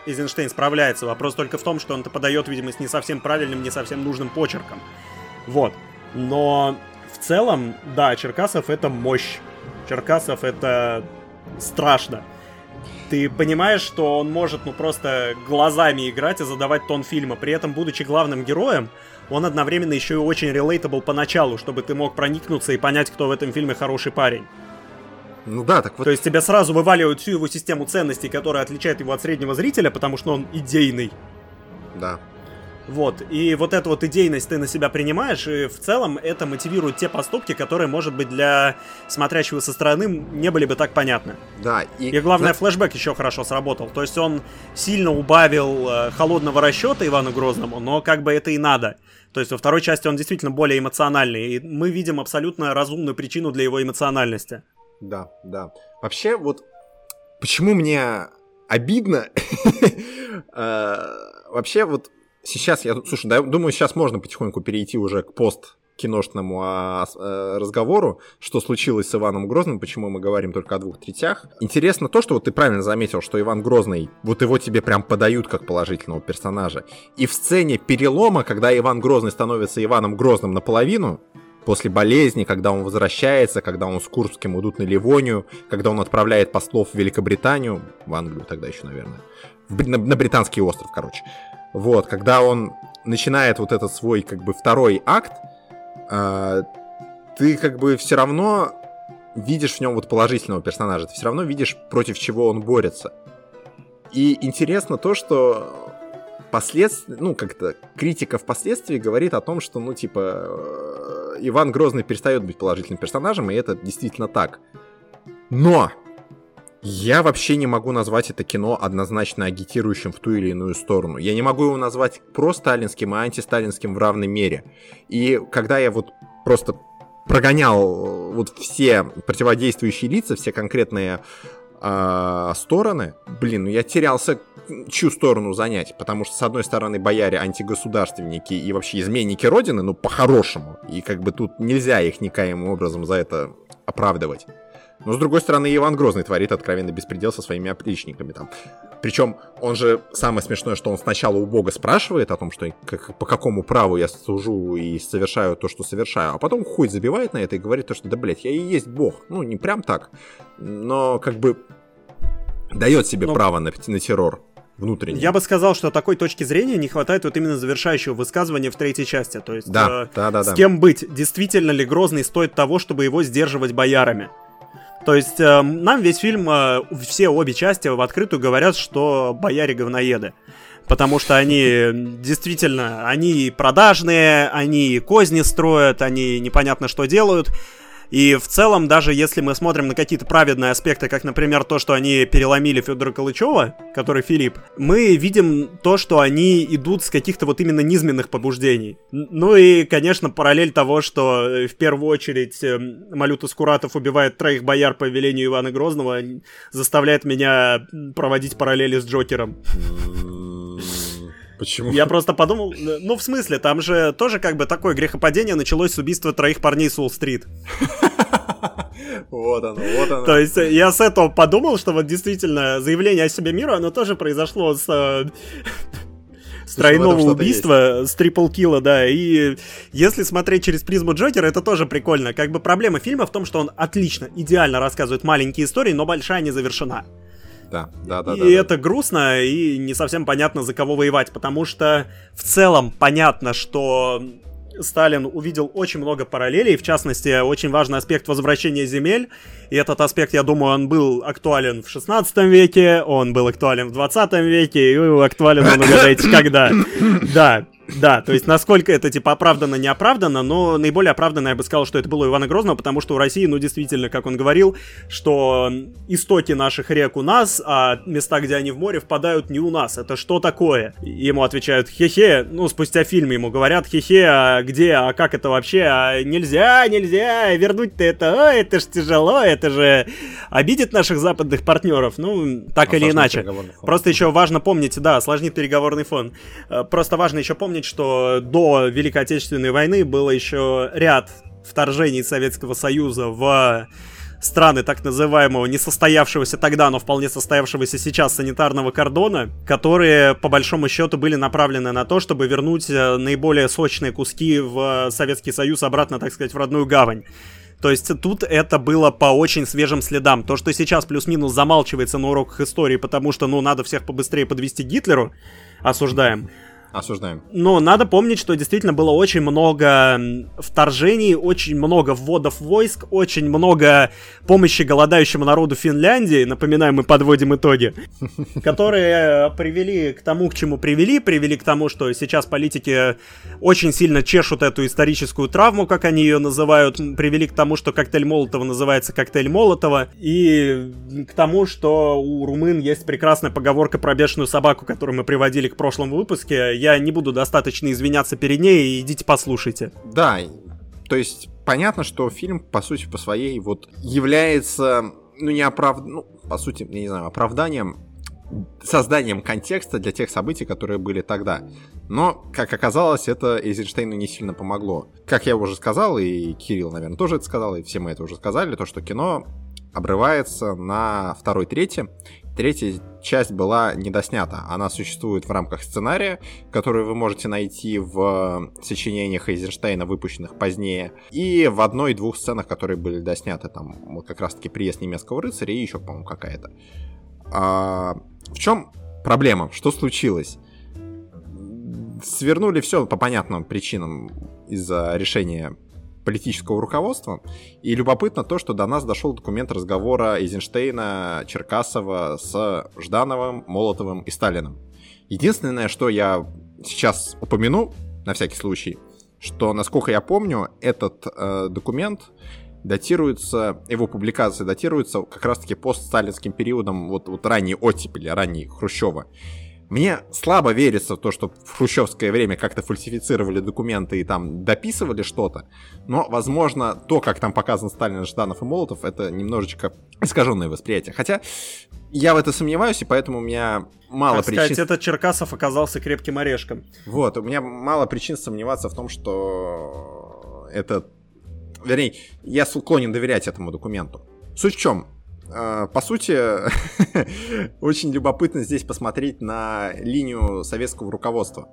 Эйзенштейн справляется. Вопрос только в том, что он это подает, видимо, с не совсем правильным, не совсем нужным почерком. Вот. Но в целом, да, Черкасов это мощь. Черкасов это страшно. Ты понимаешь, что он может, ну, просто глазами играть и задавать тон фильма. При этом, будучи главным героем, он одновременно еще и очень relatable поначалу, чтобы ты мог проникнуться и понять, кто в этом фильме хороший парень. Ну да, так вот. То есть тебя сразу вываливают всю его систему ценностей, которая отличает его от среднего зрителя, потому что он идейный. Да. Вот, и вот эту вот идейность ты на себя принимаешь, и в целом это мотивирует те поступки, которые, может быть, для смотрящего со стороны не были бы так понятны. Да, и... И главное, флешбэк еще хорошо сработал, то есть он сильно убавил э, холодного расчета Ивану Грозному, но как бы это и надо. То есть во второй части он действительно более эмоциональный, и мы видим абсолютно разумную причину для его эмоциональности. Да, да. Вообще, вот почему мне обидно, э, вообще вот сейчас я, слушай, да, думаю, сейчас можно потихоньку перейти уже к пост киношному а, а, разговору, что случилось с Иваном Грозным, почему мы говорим только о двух третях. Интересно то, что вот ты правильно заметил, что Иван Грозный, вот его тебе прям подают как положительного персонажа. И в сцене перелома, когда Иван Грозный становится Иваном Грозным наполовину, после болезни, когда он возвращается, когда он с Курским идут на Ливонию, когда он отправляет послов в Великобританию, в Англию тогда еще, наверное, на, на британский остров, короче. Вот, когда он начинает вот этот свой, как бы, второй акт, э, ты, как бы, все равно видишь в нем вот положительного персонажа, ты все равно видишь, против чего он борется. И интересно то, что последствия, ну, как-то критика впоследствии говорит о том, что, ну, типа, э, Иван Грозный перестает быть положительным персонажем, и это действительно так. Но я вообще не могу назвать это кино однозначно агитирующим в ту или иную сторону. Я не могу его назвать про-сталинским и антисталинским в равной мере. И когда я вот просто прогонял э, вот все противодействующие лица, все конкретные э, стороны, блин, ну я терялся, чью сторону занять, потому что, с одной стороны, бояре антигосударственники и вообще изменники Родины, ну, по-хорошему, и как бы тут нельзя их никаким образом за это оправдывать. Но, с другой стороны, Иван Грозный творит откровенный беспредел со своими оплечниками там. Причем он же, самое смешное, что он сначала у Бога спрашивает о том, что как, по какому праву я служу и совершаю то, что совершаю, а потом хуй забивает на это и говорит то, что да, блядь, я и есть Бог. Ну, не прям так, но как бы дает себе но... право на, на террор внутренний. Я бы сказал, что такой точки зрения не хватает вот именно завершающего высказывания в третьей части. То есть, да, э, да, да, с да. кем быть? Действительно ли Грозный стоит того, чтобы его сдерживать боярами? То есть э, нам весь фильм, э, все обе части в открытую говорят, что бояре говноеды. Потому что они действительно, они продажные, они козни строят, они непонятно что делают. И в целом, даже если мы смотрим на какие-то праведные аспекты, как, например, то, что они переломили Федора Калычева, который Филипп, мы видим то, что они идут с каких-то вот именно низменных побуждений. Ну и, конечно, параллель того, что э, в первую очередь эм, Малюта Скуратов убивает троих бояр по велению Ивана Грозного, заставляет меня проводить параллели с Джокером. Почему? Я просто подумал, ну, в смысле, там же тоже как бы такое грехопадение началось с убийства троих парней с Уолл-стрит. Вот оно, вот оно. То есть э, я с этого подумал, что вот действительно заявление о себе миру, оно тоже произошло с э, с тройного убийства, с трипл килла, да, и если смотреть через призму Джокера, это тоже прикольно. Как бы проблема фильма в том, что он отлично, идеально рассказывает маленькие истории, но большая не завершена. Да, да, да. И да, это да. грустно, и не совсем понятно, за кого воевать, потому что в целом понятно, что Сталин увидел очень много параллелей, в частности, очень важный аспект возвращения земель. И этот аспект, я думаю, он был актуален в 16 веке, он был актуален в 20 веке, и актуален он, угадайте, когда. Да, да, то есть насколько это типа оправдано, не оправдано, но наиболее оправданно я бы сказал, что это было у Ивана Грозного, потому что у России, ну действительно, как он говорил, что истоки наших рек у нас, а места, где они в море, впадают не у нас. Это что такое? ему отвечают, хе-хе, ну спустя фильм ему говорят, хе-хе, а где, а как это вообще, а нельзя, нельзя, вернуть-то это, о, это ж тяжело, это же обидит наших западных партнеров, ну так или иначе. Просто еще важно помнить, да, осложнит переговорный фон. Э, просто важно еще помнить, что до Великой Отечественной войны было еще ряд вторжений Советского Союза в страны так называемого несостоявшегося тогда, но вполне состоявшегося сейчас санитарного кордона, которые по большому счету были направлены на то, чтобы вернуть э, наиболее сочные куски в Советский Союз обратно, так сказать, в родную гавань. То есть тут это было по очень свежим следам. То, что сейчас плюс-минус замалчивается на уроках истории, потому что, ну, надо всех побыстрее подвести Гитлеру, осуждаем. Осуждаем. Но надо помнить, что действительно было очень много вторжений, очень много вводов войск, очень много помощи голодающему народу Финляндии, напоминаем, мы подводим итоги, которые привели к тому, к чему привели, привели к тому, что сейчас политики очень сильно чешут эту историческую травму, как они ее называют, привели к тому, что коктейль Молотова называется коктейль Молотова, и к тому, что у румын есть прекрасная поговорка про бешеную собаку, которую мы приводили к прошлому выпуске я не буду достаточно извиняться перед ней, идите послушайте. Да, то есть понятно, что фильм, по сути, по своей вот является, ну, не оправд... ну, по сути, я не знаю, оправданием, созданием контекста для тех событий, которые были тогда. Но, как оказалось, это Эйзенштейну не сильно помогло. Как я уже сказал, и Кирилл, наверное, тоже это сказал, и все мы это уже сказали, то, что кино обрывается на второй трети, Третья часть была недоснята. Она существует в рамках сценария, который вы можете найти в сочинениях Эйзенштейна, выпущенных позднее, и в одной-двух сценах, которые были досняты. Там вот как раз-таки приезд немецкого рыцаря и еще, по-моему, какая-то. А, в чем проблема? Что случилось? Свернули все по понятным причинам из-за решения политического руководства. И любопытно то, что до нас дошел документ разговора Эйзенштейна, Черкасова с Ждановым, Молотовым и Сталиным. Единственное, что я сейчас упомяну, на всякий случай, что, насколько я помню, этот э, документ датируется, его публикация датируется как раз-таки постсталинским периодом, вот, вот ранней оттепели, ранней Хрущева. Мне слабо верится в то, что в хрущевское время как-то фальсифицировали документы и там дописывали что-то, но, возможно, то, как там показан Сталин, Жданов и Молотов, это немножечко искаженное восприятие. Хотя я в это сомневаюсь, и поэтому у меня мало так причин... сказать, этот Черкасов оказался крепким орешком. Вот, у меня мало причин сомневаться в том, что это... Вернее, я склонен доверять этому документу. Суть в чем? А, по сути, очень любопытно здесь посмотреть на линию советского руководства.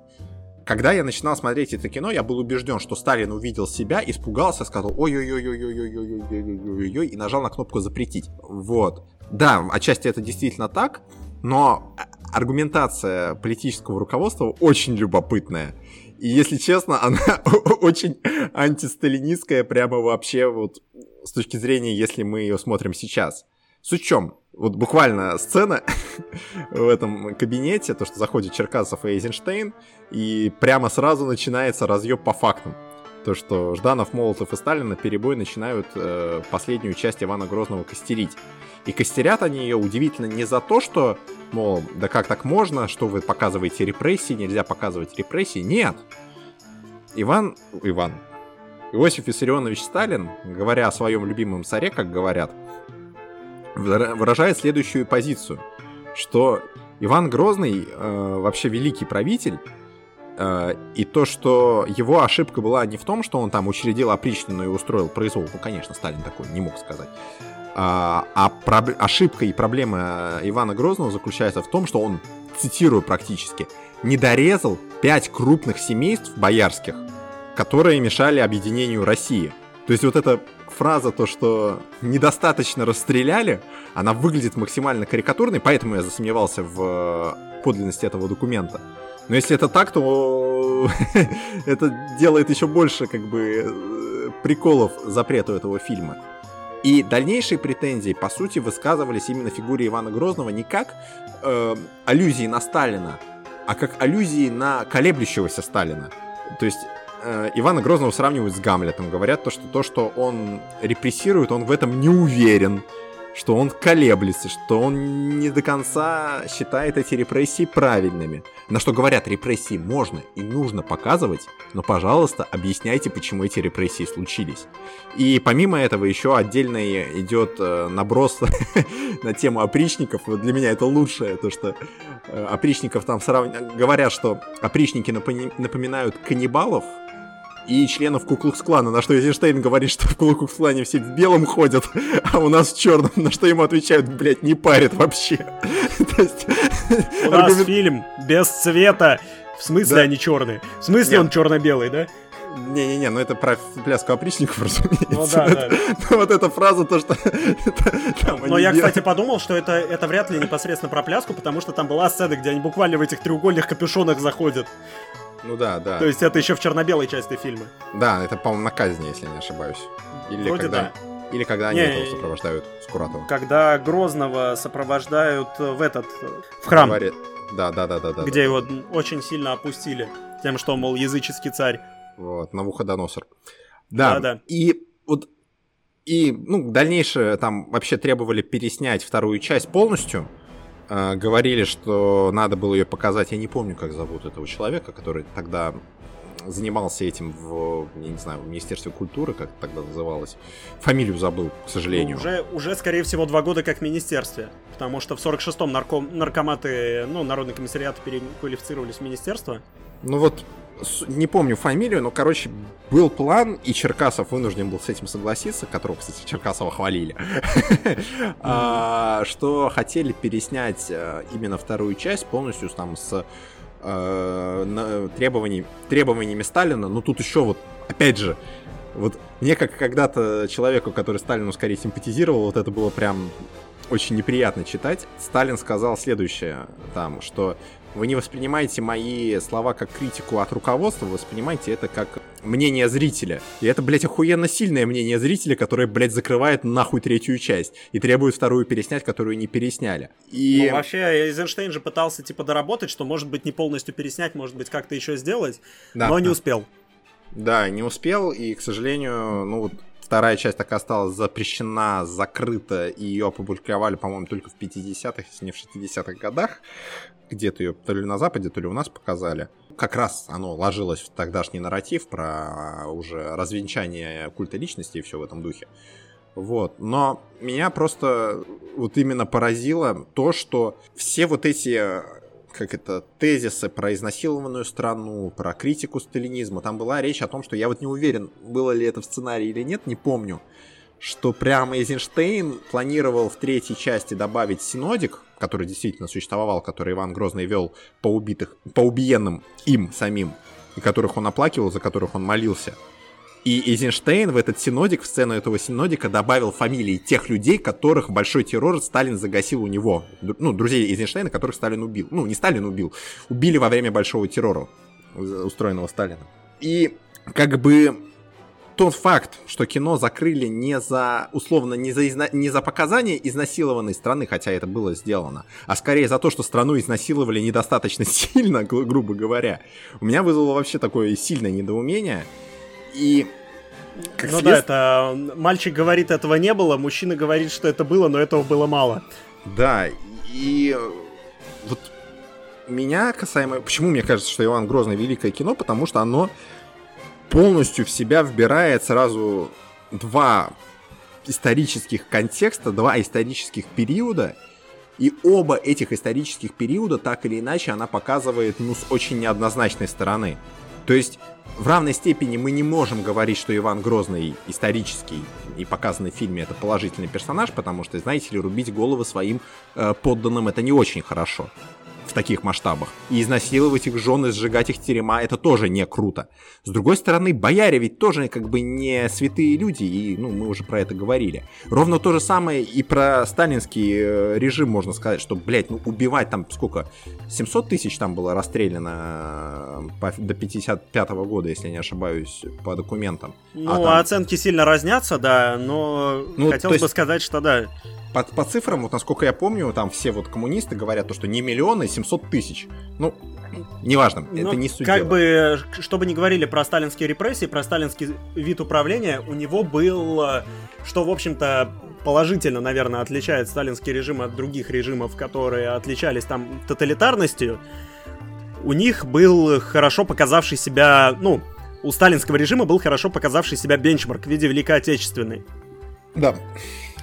Когда я начинал смотреть это кино, я был убежден, что Сталин увидел себя, испугался, сказал ой-ой-ой-ой-ой-ой-ой-ой-ой-ой и нажал на кнопку запретить. Вот. Да, отчасти это действительно так, но аргументация политического руководства очень любопытная. И если честно, она очень антисталинистская, прямо вообще вот с точки зрения, если мы ее смотрим сейчас. Чем? Вот буквально сцена в этом кабинете, то, что заходит Черкасов и Эйзенштейн, и прямо сразу начинается разъеб по фактам. То, что Жданов, Молотов и Сталин на перебой начинают э, последнюю часть Ивана Грозного костерить. И костерят они ее удивительно не за то, что, мол, да как так можно, что вы показываете репрессии, нельзя показывать репрессии. Нет. Иван, Иван, Иосиф Виссарионович Сталин, говоря о своем любимом царе, как говорят, выражает следующую позицию, что Иван Грозный э, вообще великий правитель, э, и то, что его ошибка была не в том, что он там учредил опричнину и устроил произвол, ну, конечно, Сталин такой не мог сказать, а, а проб... ошибка и проблема Ивана Грозного заключается в том, что он, цитирую практически, не дорезал пять крупных семейств боярских, которые мешали объединению России. То есть вот это фраза, то, что недостаточно расстреляли, она выглядит максимально карикатурной, поэтому я засомневался в э, подлинности этого документа. Но если это так, то это делает еще больше как бы э, приколов запрету этого фильма. И дальнейшие претензии, по сути, высказывались именно фигуре Ивана Грозного не как э, аллюзии на Сталина, а как аллюзии на колеблющегося Сталина. То есть э, Ивана Грозного сравнивают с Гамлетом. Говорят то, что то, что он репрессирует, он в этом не уверен, что он колеблется, что он не до конца считает эти репрессии правильными. На что говорят, репрессии можно и нужно показывать, но, пожалуйста, объясняйте, почему эти репрессии случились. И помимо этого еще отдельно идет э, наброс на тему опричников. Вот для меня это лучшее, то что э, опричников там срав... говорят, что опричники напоминают каннибалов, и членов Куклукс-клана, на что Эйзенштейн говорит, что в Куклукс-клане все в белом ходят, а у нас в черном, на что ему отвечают, блядь, не парит вообще. У нас фильм без цвета, в смысле они черные? В смысле он черно-белый, да? Не-не-не, ну это про пляску опричников, разумеется. Ну да, да. Но вот эта фраза, то, что... Но я, кстати, подумал, что это, это вряд ли непосредственно про пляску, потому что там была сцена, где они буквально в этих треугольных капюшонах заходят. Ну да, да. То есть это еще в черно-белой части фильма. Да, это, по-моему, на казни, если не ошибаюсь. Или Вроде когда... да. Или когда они Не, этого сопровождают Скуратова. Когда Грозного сопровождают в этот, в храм, Говорит- Да, да, да, да, да. где его очень сильно опустили. Тем, что, мол, языческий царь. Вот, Навуходоносор. Да, Да-да. и вот и, ну, дальнейшее там вообще требовали переснять вторую часть полностью. Э, говорили, что надо было ее показать. Я не помню, как зовут этого человека, который тогда занимался этим в, я не знаю, в Министерстве культуры, как это тогда называлось. Фамилию забыл, к сожалению. Ну, уже, уже, скорее всего, два года как в министерстве. Потому что в 46-м нарком, наркоматы, ну, народный комиссариат переквалифицировались в министерство. Ну вот, не помню фамилию, но, короче, был план, и Черкасов вынужден был с этим согласиться, которого, кстати, Черкасова хвалили, а, что хотели переснять э, именно вторую часть полностью там с э, требований- требованиями Сталина, но тут еще вот, опять же, вот мне как когда-то человеку, который Сталину скорее симпатизировал, вот это было прям очень неприятно читать. Сталин сказал следующее там, что вы не воспринимаете мои слова как критику от руководства, вы воспринимаете это как мнение зрителя. И это, блядь, охуенно сильное мнение зрителя, которое, блядь, закрывает нахуй третью часть и требует вторую переснять, которую не пересняли. И... Ну, вообще, Эйзенштейн же пытался, типа, доработать, что, может быть, не полностью переснять, может быть, как-то еще сделать, Да, но не да. успел. Да, не успел, и, к сожалению, ну вот вторая часть так и осталась запрещена, закрыта, и ее опубликовали, по-моему, только в 50-х, если не в 60-х годах. Где-то ее то ли на Западе, то ли у нас показали. Как раз оно ложилось в тогдашний нарратив про уже развенчание культа личности и все в этом духе. Вот. Но меня просто вот именно поразило то, что все вот эти как это, тезисы про изнасилованную страну, про критику сталинизма. Там была речь о том, что я вот не уверен, было ли это в сценарии или нет, не помню, что прямо Эйзенштейн планировал в третьей части добавить синодик, который действительно существовал, который Иван Грозный вел по убитых, по убиенным им самим, и которых он оплакивал, за которых он молился. И Эйзенштейн в этот синодик, в сцену этого синодика добавил фамилии тех людей, которых большой террор Сталин загасил у него. Ну, друзей Эйзенштейна, которых Сталин убил. Ну, не Сталин убил, убили во время большого террора, у- устроенного Сталином. И как бы тот факт, что кино закрыли не за, условно, не за, изна- не за показание изнасилованной страны, хотя это было сделано, а скорее за то, что страну изнасиловали недостаточно сильно, гру- грубо говоря, у меня вызвало вообще такое сильное недоумение. И как ну след- да, это мальчик говорит, этого не было, мужчина говорит, что это было, но этого было мало. Да, и вот меня касаемо... Почему мне кажется, что Иван Грозный великое кино? Потому что оно полностью в себя вбирает сразу два исторических контекста, два исторических периода, и оба этих исторических периода, так или иначе, она показывает, ну, с очень неоднозначной стороны. То есть, в равной степени мы не можем говорить, что Иван Грозный исторический и показанный в фильме это положительный персонаж, потому что, знаете ли, рубить головы своим э, подданным это не очень хорошо в таких масштабах. И изнасиловать их жен и сжигать их терема это тоже не круто. С другой стороны, бояре ведь тоже как бы не святые люди, и ну, мы уже про это говорили. Ровно то же самое и про сталинский э, режим можно сказать, что, блядь, ну убивать там сколько? 700 тысяч там было расстреляно э, по- до 55 года, если я не ошибаюсь, по документам. Ну, А там- оценки сильно разнятся, да, но Ну, хотелось то бы есть- сказать, что да. По, по цифрам, вот насколько я помню, там все вот коммунисты говорят, то, что не миллионы, 700 тысяч. Ну, неважно, Ну, это не суть Как дела. бы, что бы ни говорили про сталинские репрессии, про сталинский вид управления, у него был, что, в общем-то, положительно, наверное, отличает сталинский режим от других режимов, которые отличались там тоталитарностью. У них был хорошо показавший себя, ну, у сталинского режима был хорошо показавший себя бенчмарк в виде Великой Отечественной. Да,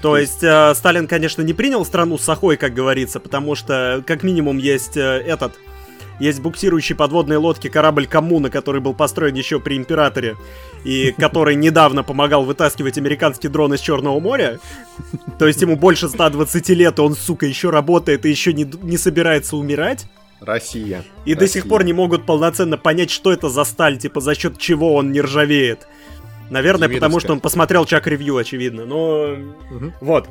То есть э, Сталин, конечно, не принял страну с сахой, как говорится, потому что как минимум есть э, этот, есть буксирующий подводные лодки корабль Коммуна, который был построен еще при императоре и который недавно помогал вытаскивать американский дрон из Черного моря. То есть ему больше 120 лет, и он, сука, еще работает и еще не, не собирается умирать. Россия. И Россия. до сих пор не могут полноценно понять, что это за сталь, типа за счет чего он не ржавеет. Наверное, потому что он посмотрел чак-ревью, очевидно. Но угу. вот.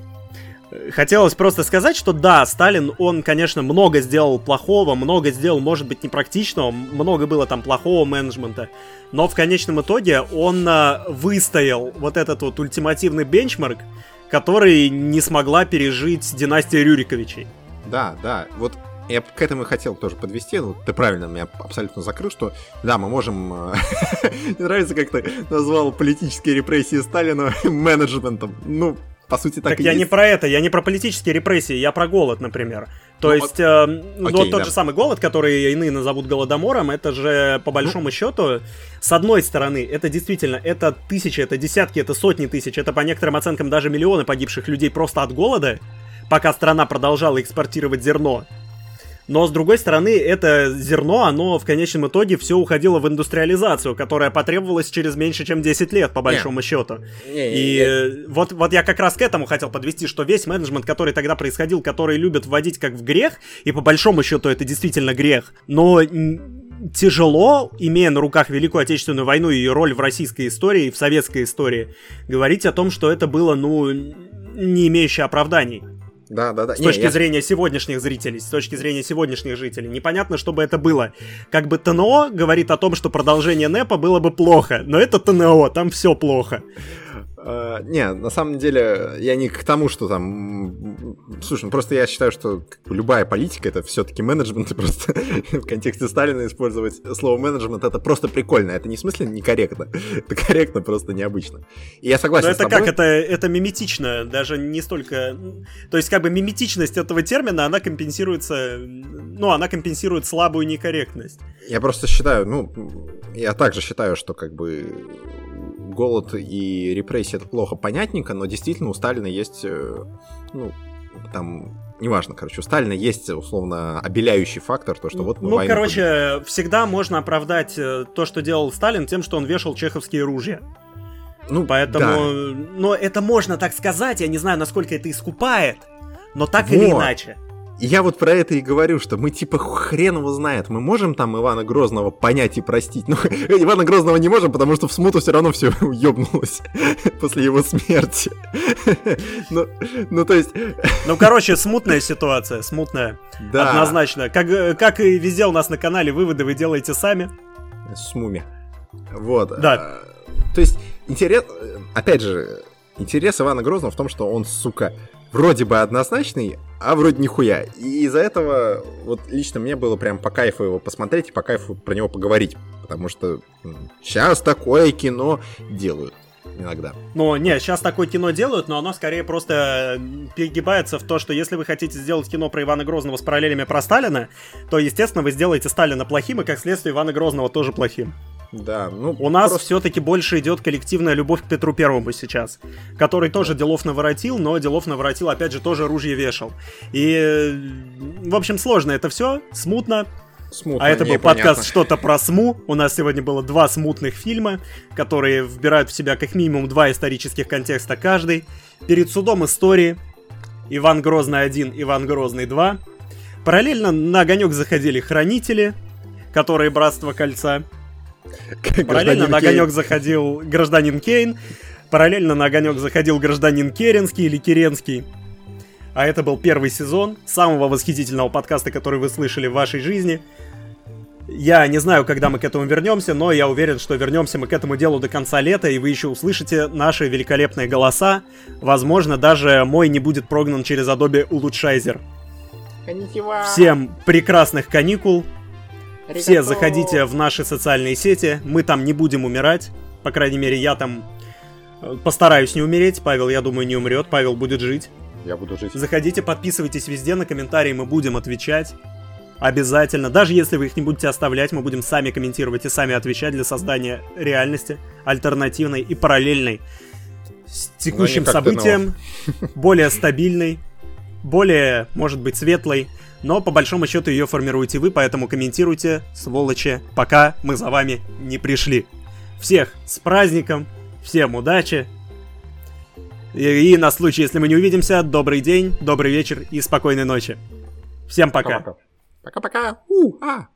Хотелось просто сказать, что да, Сталин, он, конечно, много сделал плохого, много сделал, может быть, непрактичного, много было там плохого менеджмента, но в конечном итоге он а, выстоял вот этот вот ультимативный бенчмарк, который не смогла пережить династия Рюриковичей. Да, да, вот я к этому и хотел тоже подвести, ну, ты правильно меня абсолютно закрыл, что да, мы можем... Э, мне нравится, как ты назвал политические репрессии Сталина менеджментом. Ну, по сути, так, так и я есть. не про это, я не про политические репрессии, я про голод, например. То ну, есть, э, ну, окей, тот да. же самый голод, который иные назовут голодомором, это же, по большому ну. счету, с одной стороны, это действительно, это тысячи, это десятки, это сотни тысяч, это по некоторым оценкам даже миллионы погибших людей просто от голода, пока страна продолжала экспортировать зерно. Но, с другой стороны, это зерно, оно в конечном итоге все уходило в индустриализацию, которая потребовалась через меньше, чем 10 лет, по большому не. счету. Не, и не. Вот, вот я как раз к этому хотел подвести, что весь менеджмент, который тогда происходил, который любят вводить как в грех, и по большому счету это действительно грех, но тяжело, имея на руках Великую Отечественную войну и ее роль в российской истории и в советской истории, говорить о том, что это было, ну, не имеющее оправданий. Да, да, да. С не, точки я... зрения сегодняшних зрителей, с точки зрения сегодняшних жителей. Непонятно, что бы это было. Как бы ТНО говорит о том, что продолжение НЭПа было бы плохо, но это ТНО, там все плохо. Uh, не, на самом деле, я не к тому, что там... Слушай, ну просто я считаю, что любая политика это все-таки менеджмент, и просто в контексте Сталина использовать слово менеджмент это просто прикольно. Это не в смысле некорректно. Это корректно, просто необычно. И я согласен Но это как? Это, это миметично, даже не столько... То есть, как бы миметичность этого термина, она компенсируется... Ну, она компенсирует слабую некорректность. Я просто считаю, ну, я также считаю, что как бы голод и репрессии это плохо понятненько, но действительно у Сталина есть, э, ну, там, неважно, короче, у Сталина есть, условно, обеляющий фактор, то, что вот мы Ну, короче, победили. всегда можно оправдать э, то, что делал Сталин, тем, что он вешал чеховские ружья. Ну, поэтому, да. но это можно так сказать, я не знаю, насколько это искупает, но так вот. или иначе я вот про это и говорю, что мы типа хрен его знает. Мы можем там Ивана Грозного понять и простить. Но Ивана Грозного не можем, потому что в смуту все равно все уебнулось после его смерти. ну, ну, то есть... Ну, короче, смутная ситуация, смутная. Да. Однозначно. Как, как и везде у нас на канале, выводы вы делаете сами. С муми. Вот. Да. А, то есть, интерес... Опять же, интерес Ивана Грозного в том, что он, сука, вроде бы однозначный, а вроде нихуя. И из-за этого вот лично мне было прям по кайфу его посмотреть и по кайфу про него поговорить. Потому что сейчас такое кино делают иногда. Ну, не, сейчас такое кино делают, но оно скорее просто перегибается в то, что если вы хотите сделать кино про Ивана Грозного с параллелями про Сталина, то, естественно, вы сделаете Сталина плохим, и как следствие Ивана Грозного тоже плохим. Да, ну... У нас просто... все-таки больше идет коллективная любовь к Петру Первому сейчас, который тоже делов наворотил, но делов наворотил, опять же, тоже ружье вешал. И, в общем, сложно это все, смутно, Смутно, а это был подкаст «Что-то про СМУ». У нас сегодня было два смутных фильма, которые вбирают в себя как минимум два исторических контекста каждый. «Перед судом истории», «Иван Грозный 1», «Иван Грозный 2». Параллельно на огонек заходили «Хранители», которые «Братство кольца». Параллельно на огонек заходил гражданин Кейн. Параллельно на огонек заходил гражданин Керенский или Керенский. А это был первый сезон самого восхитительного подкаста, который вы слышали в вашей жизни. Я не знаю, когда мы к этому вернемся, но я уверен, что вернемся мы к этому делу до конца лета, и вы еще услышите наши великолепные голоса. Возможно, даже мой не будет прогнан через Adobe Улучшайзер. Всем прекрасных каникул. Все заходите в наши социальные сети. Мы там не будем умирать. По крайней мере, я там э, постараюсь не умереть. Павел, я думаю, не умрет. Павел будет жить. Я буду жить. Заходите, подписывайтесь везде на комментарии, мы будем отвечать. Обязательно. Даже если вы их не будете оставлять, мы будем сами комментировать и сами отвечать для создания реальности альтернативной и параллельной с текущим событиям, более стабильной, более, может быть, светлой, но по большому счету ее формируете вы, поэтому комментируйте, сволочи, пока мы за вами не пришли. Всех с праздником, всем удачи, и, и на случай, если мы не увидимся, добрый день, добрый вечер и спокойной ночи. Всем пока. пока, -пока. Пока-пока. У, а.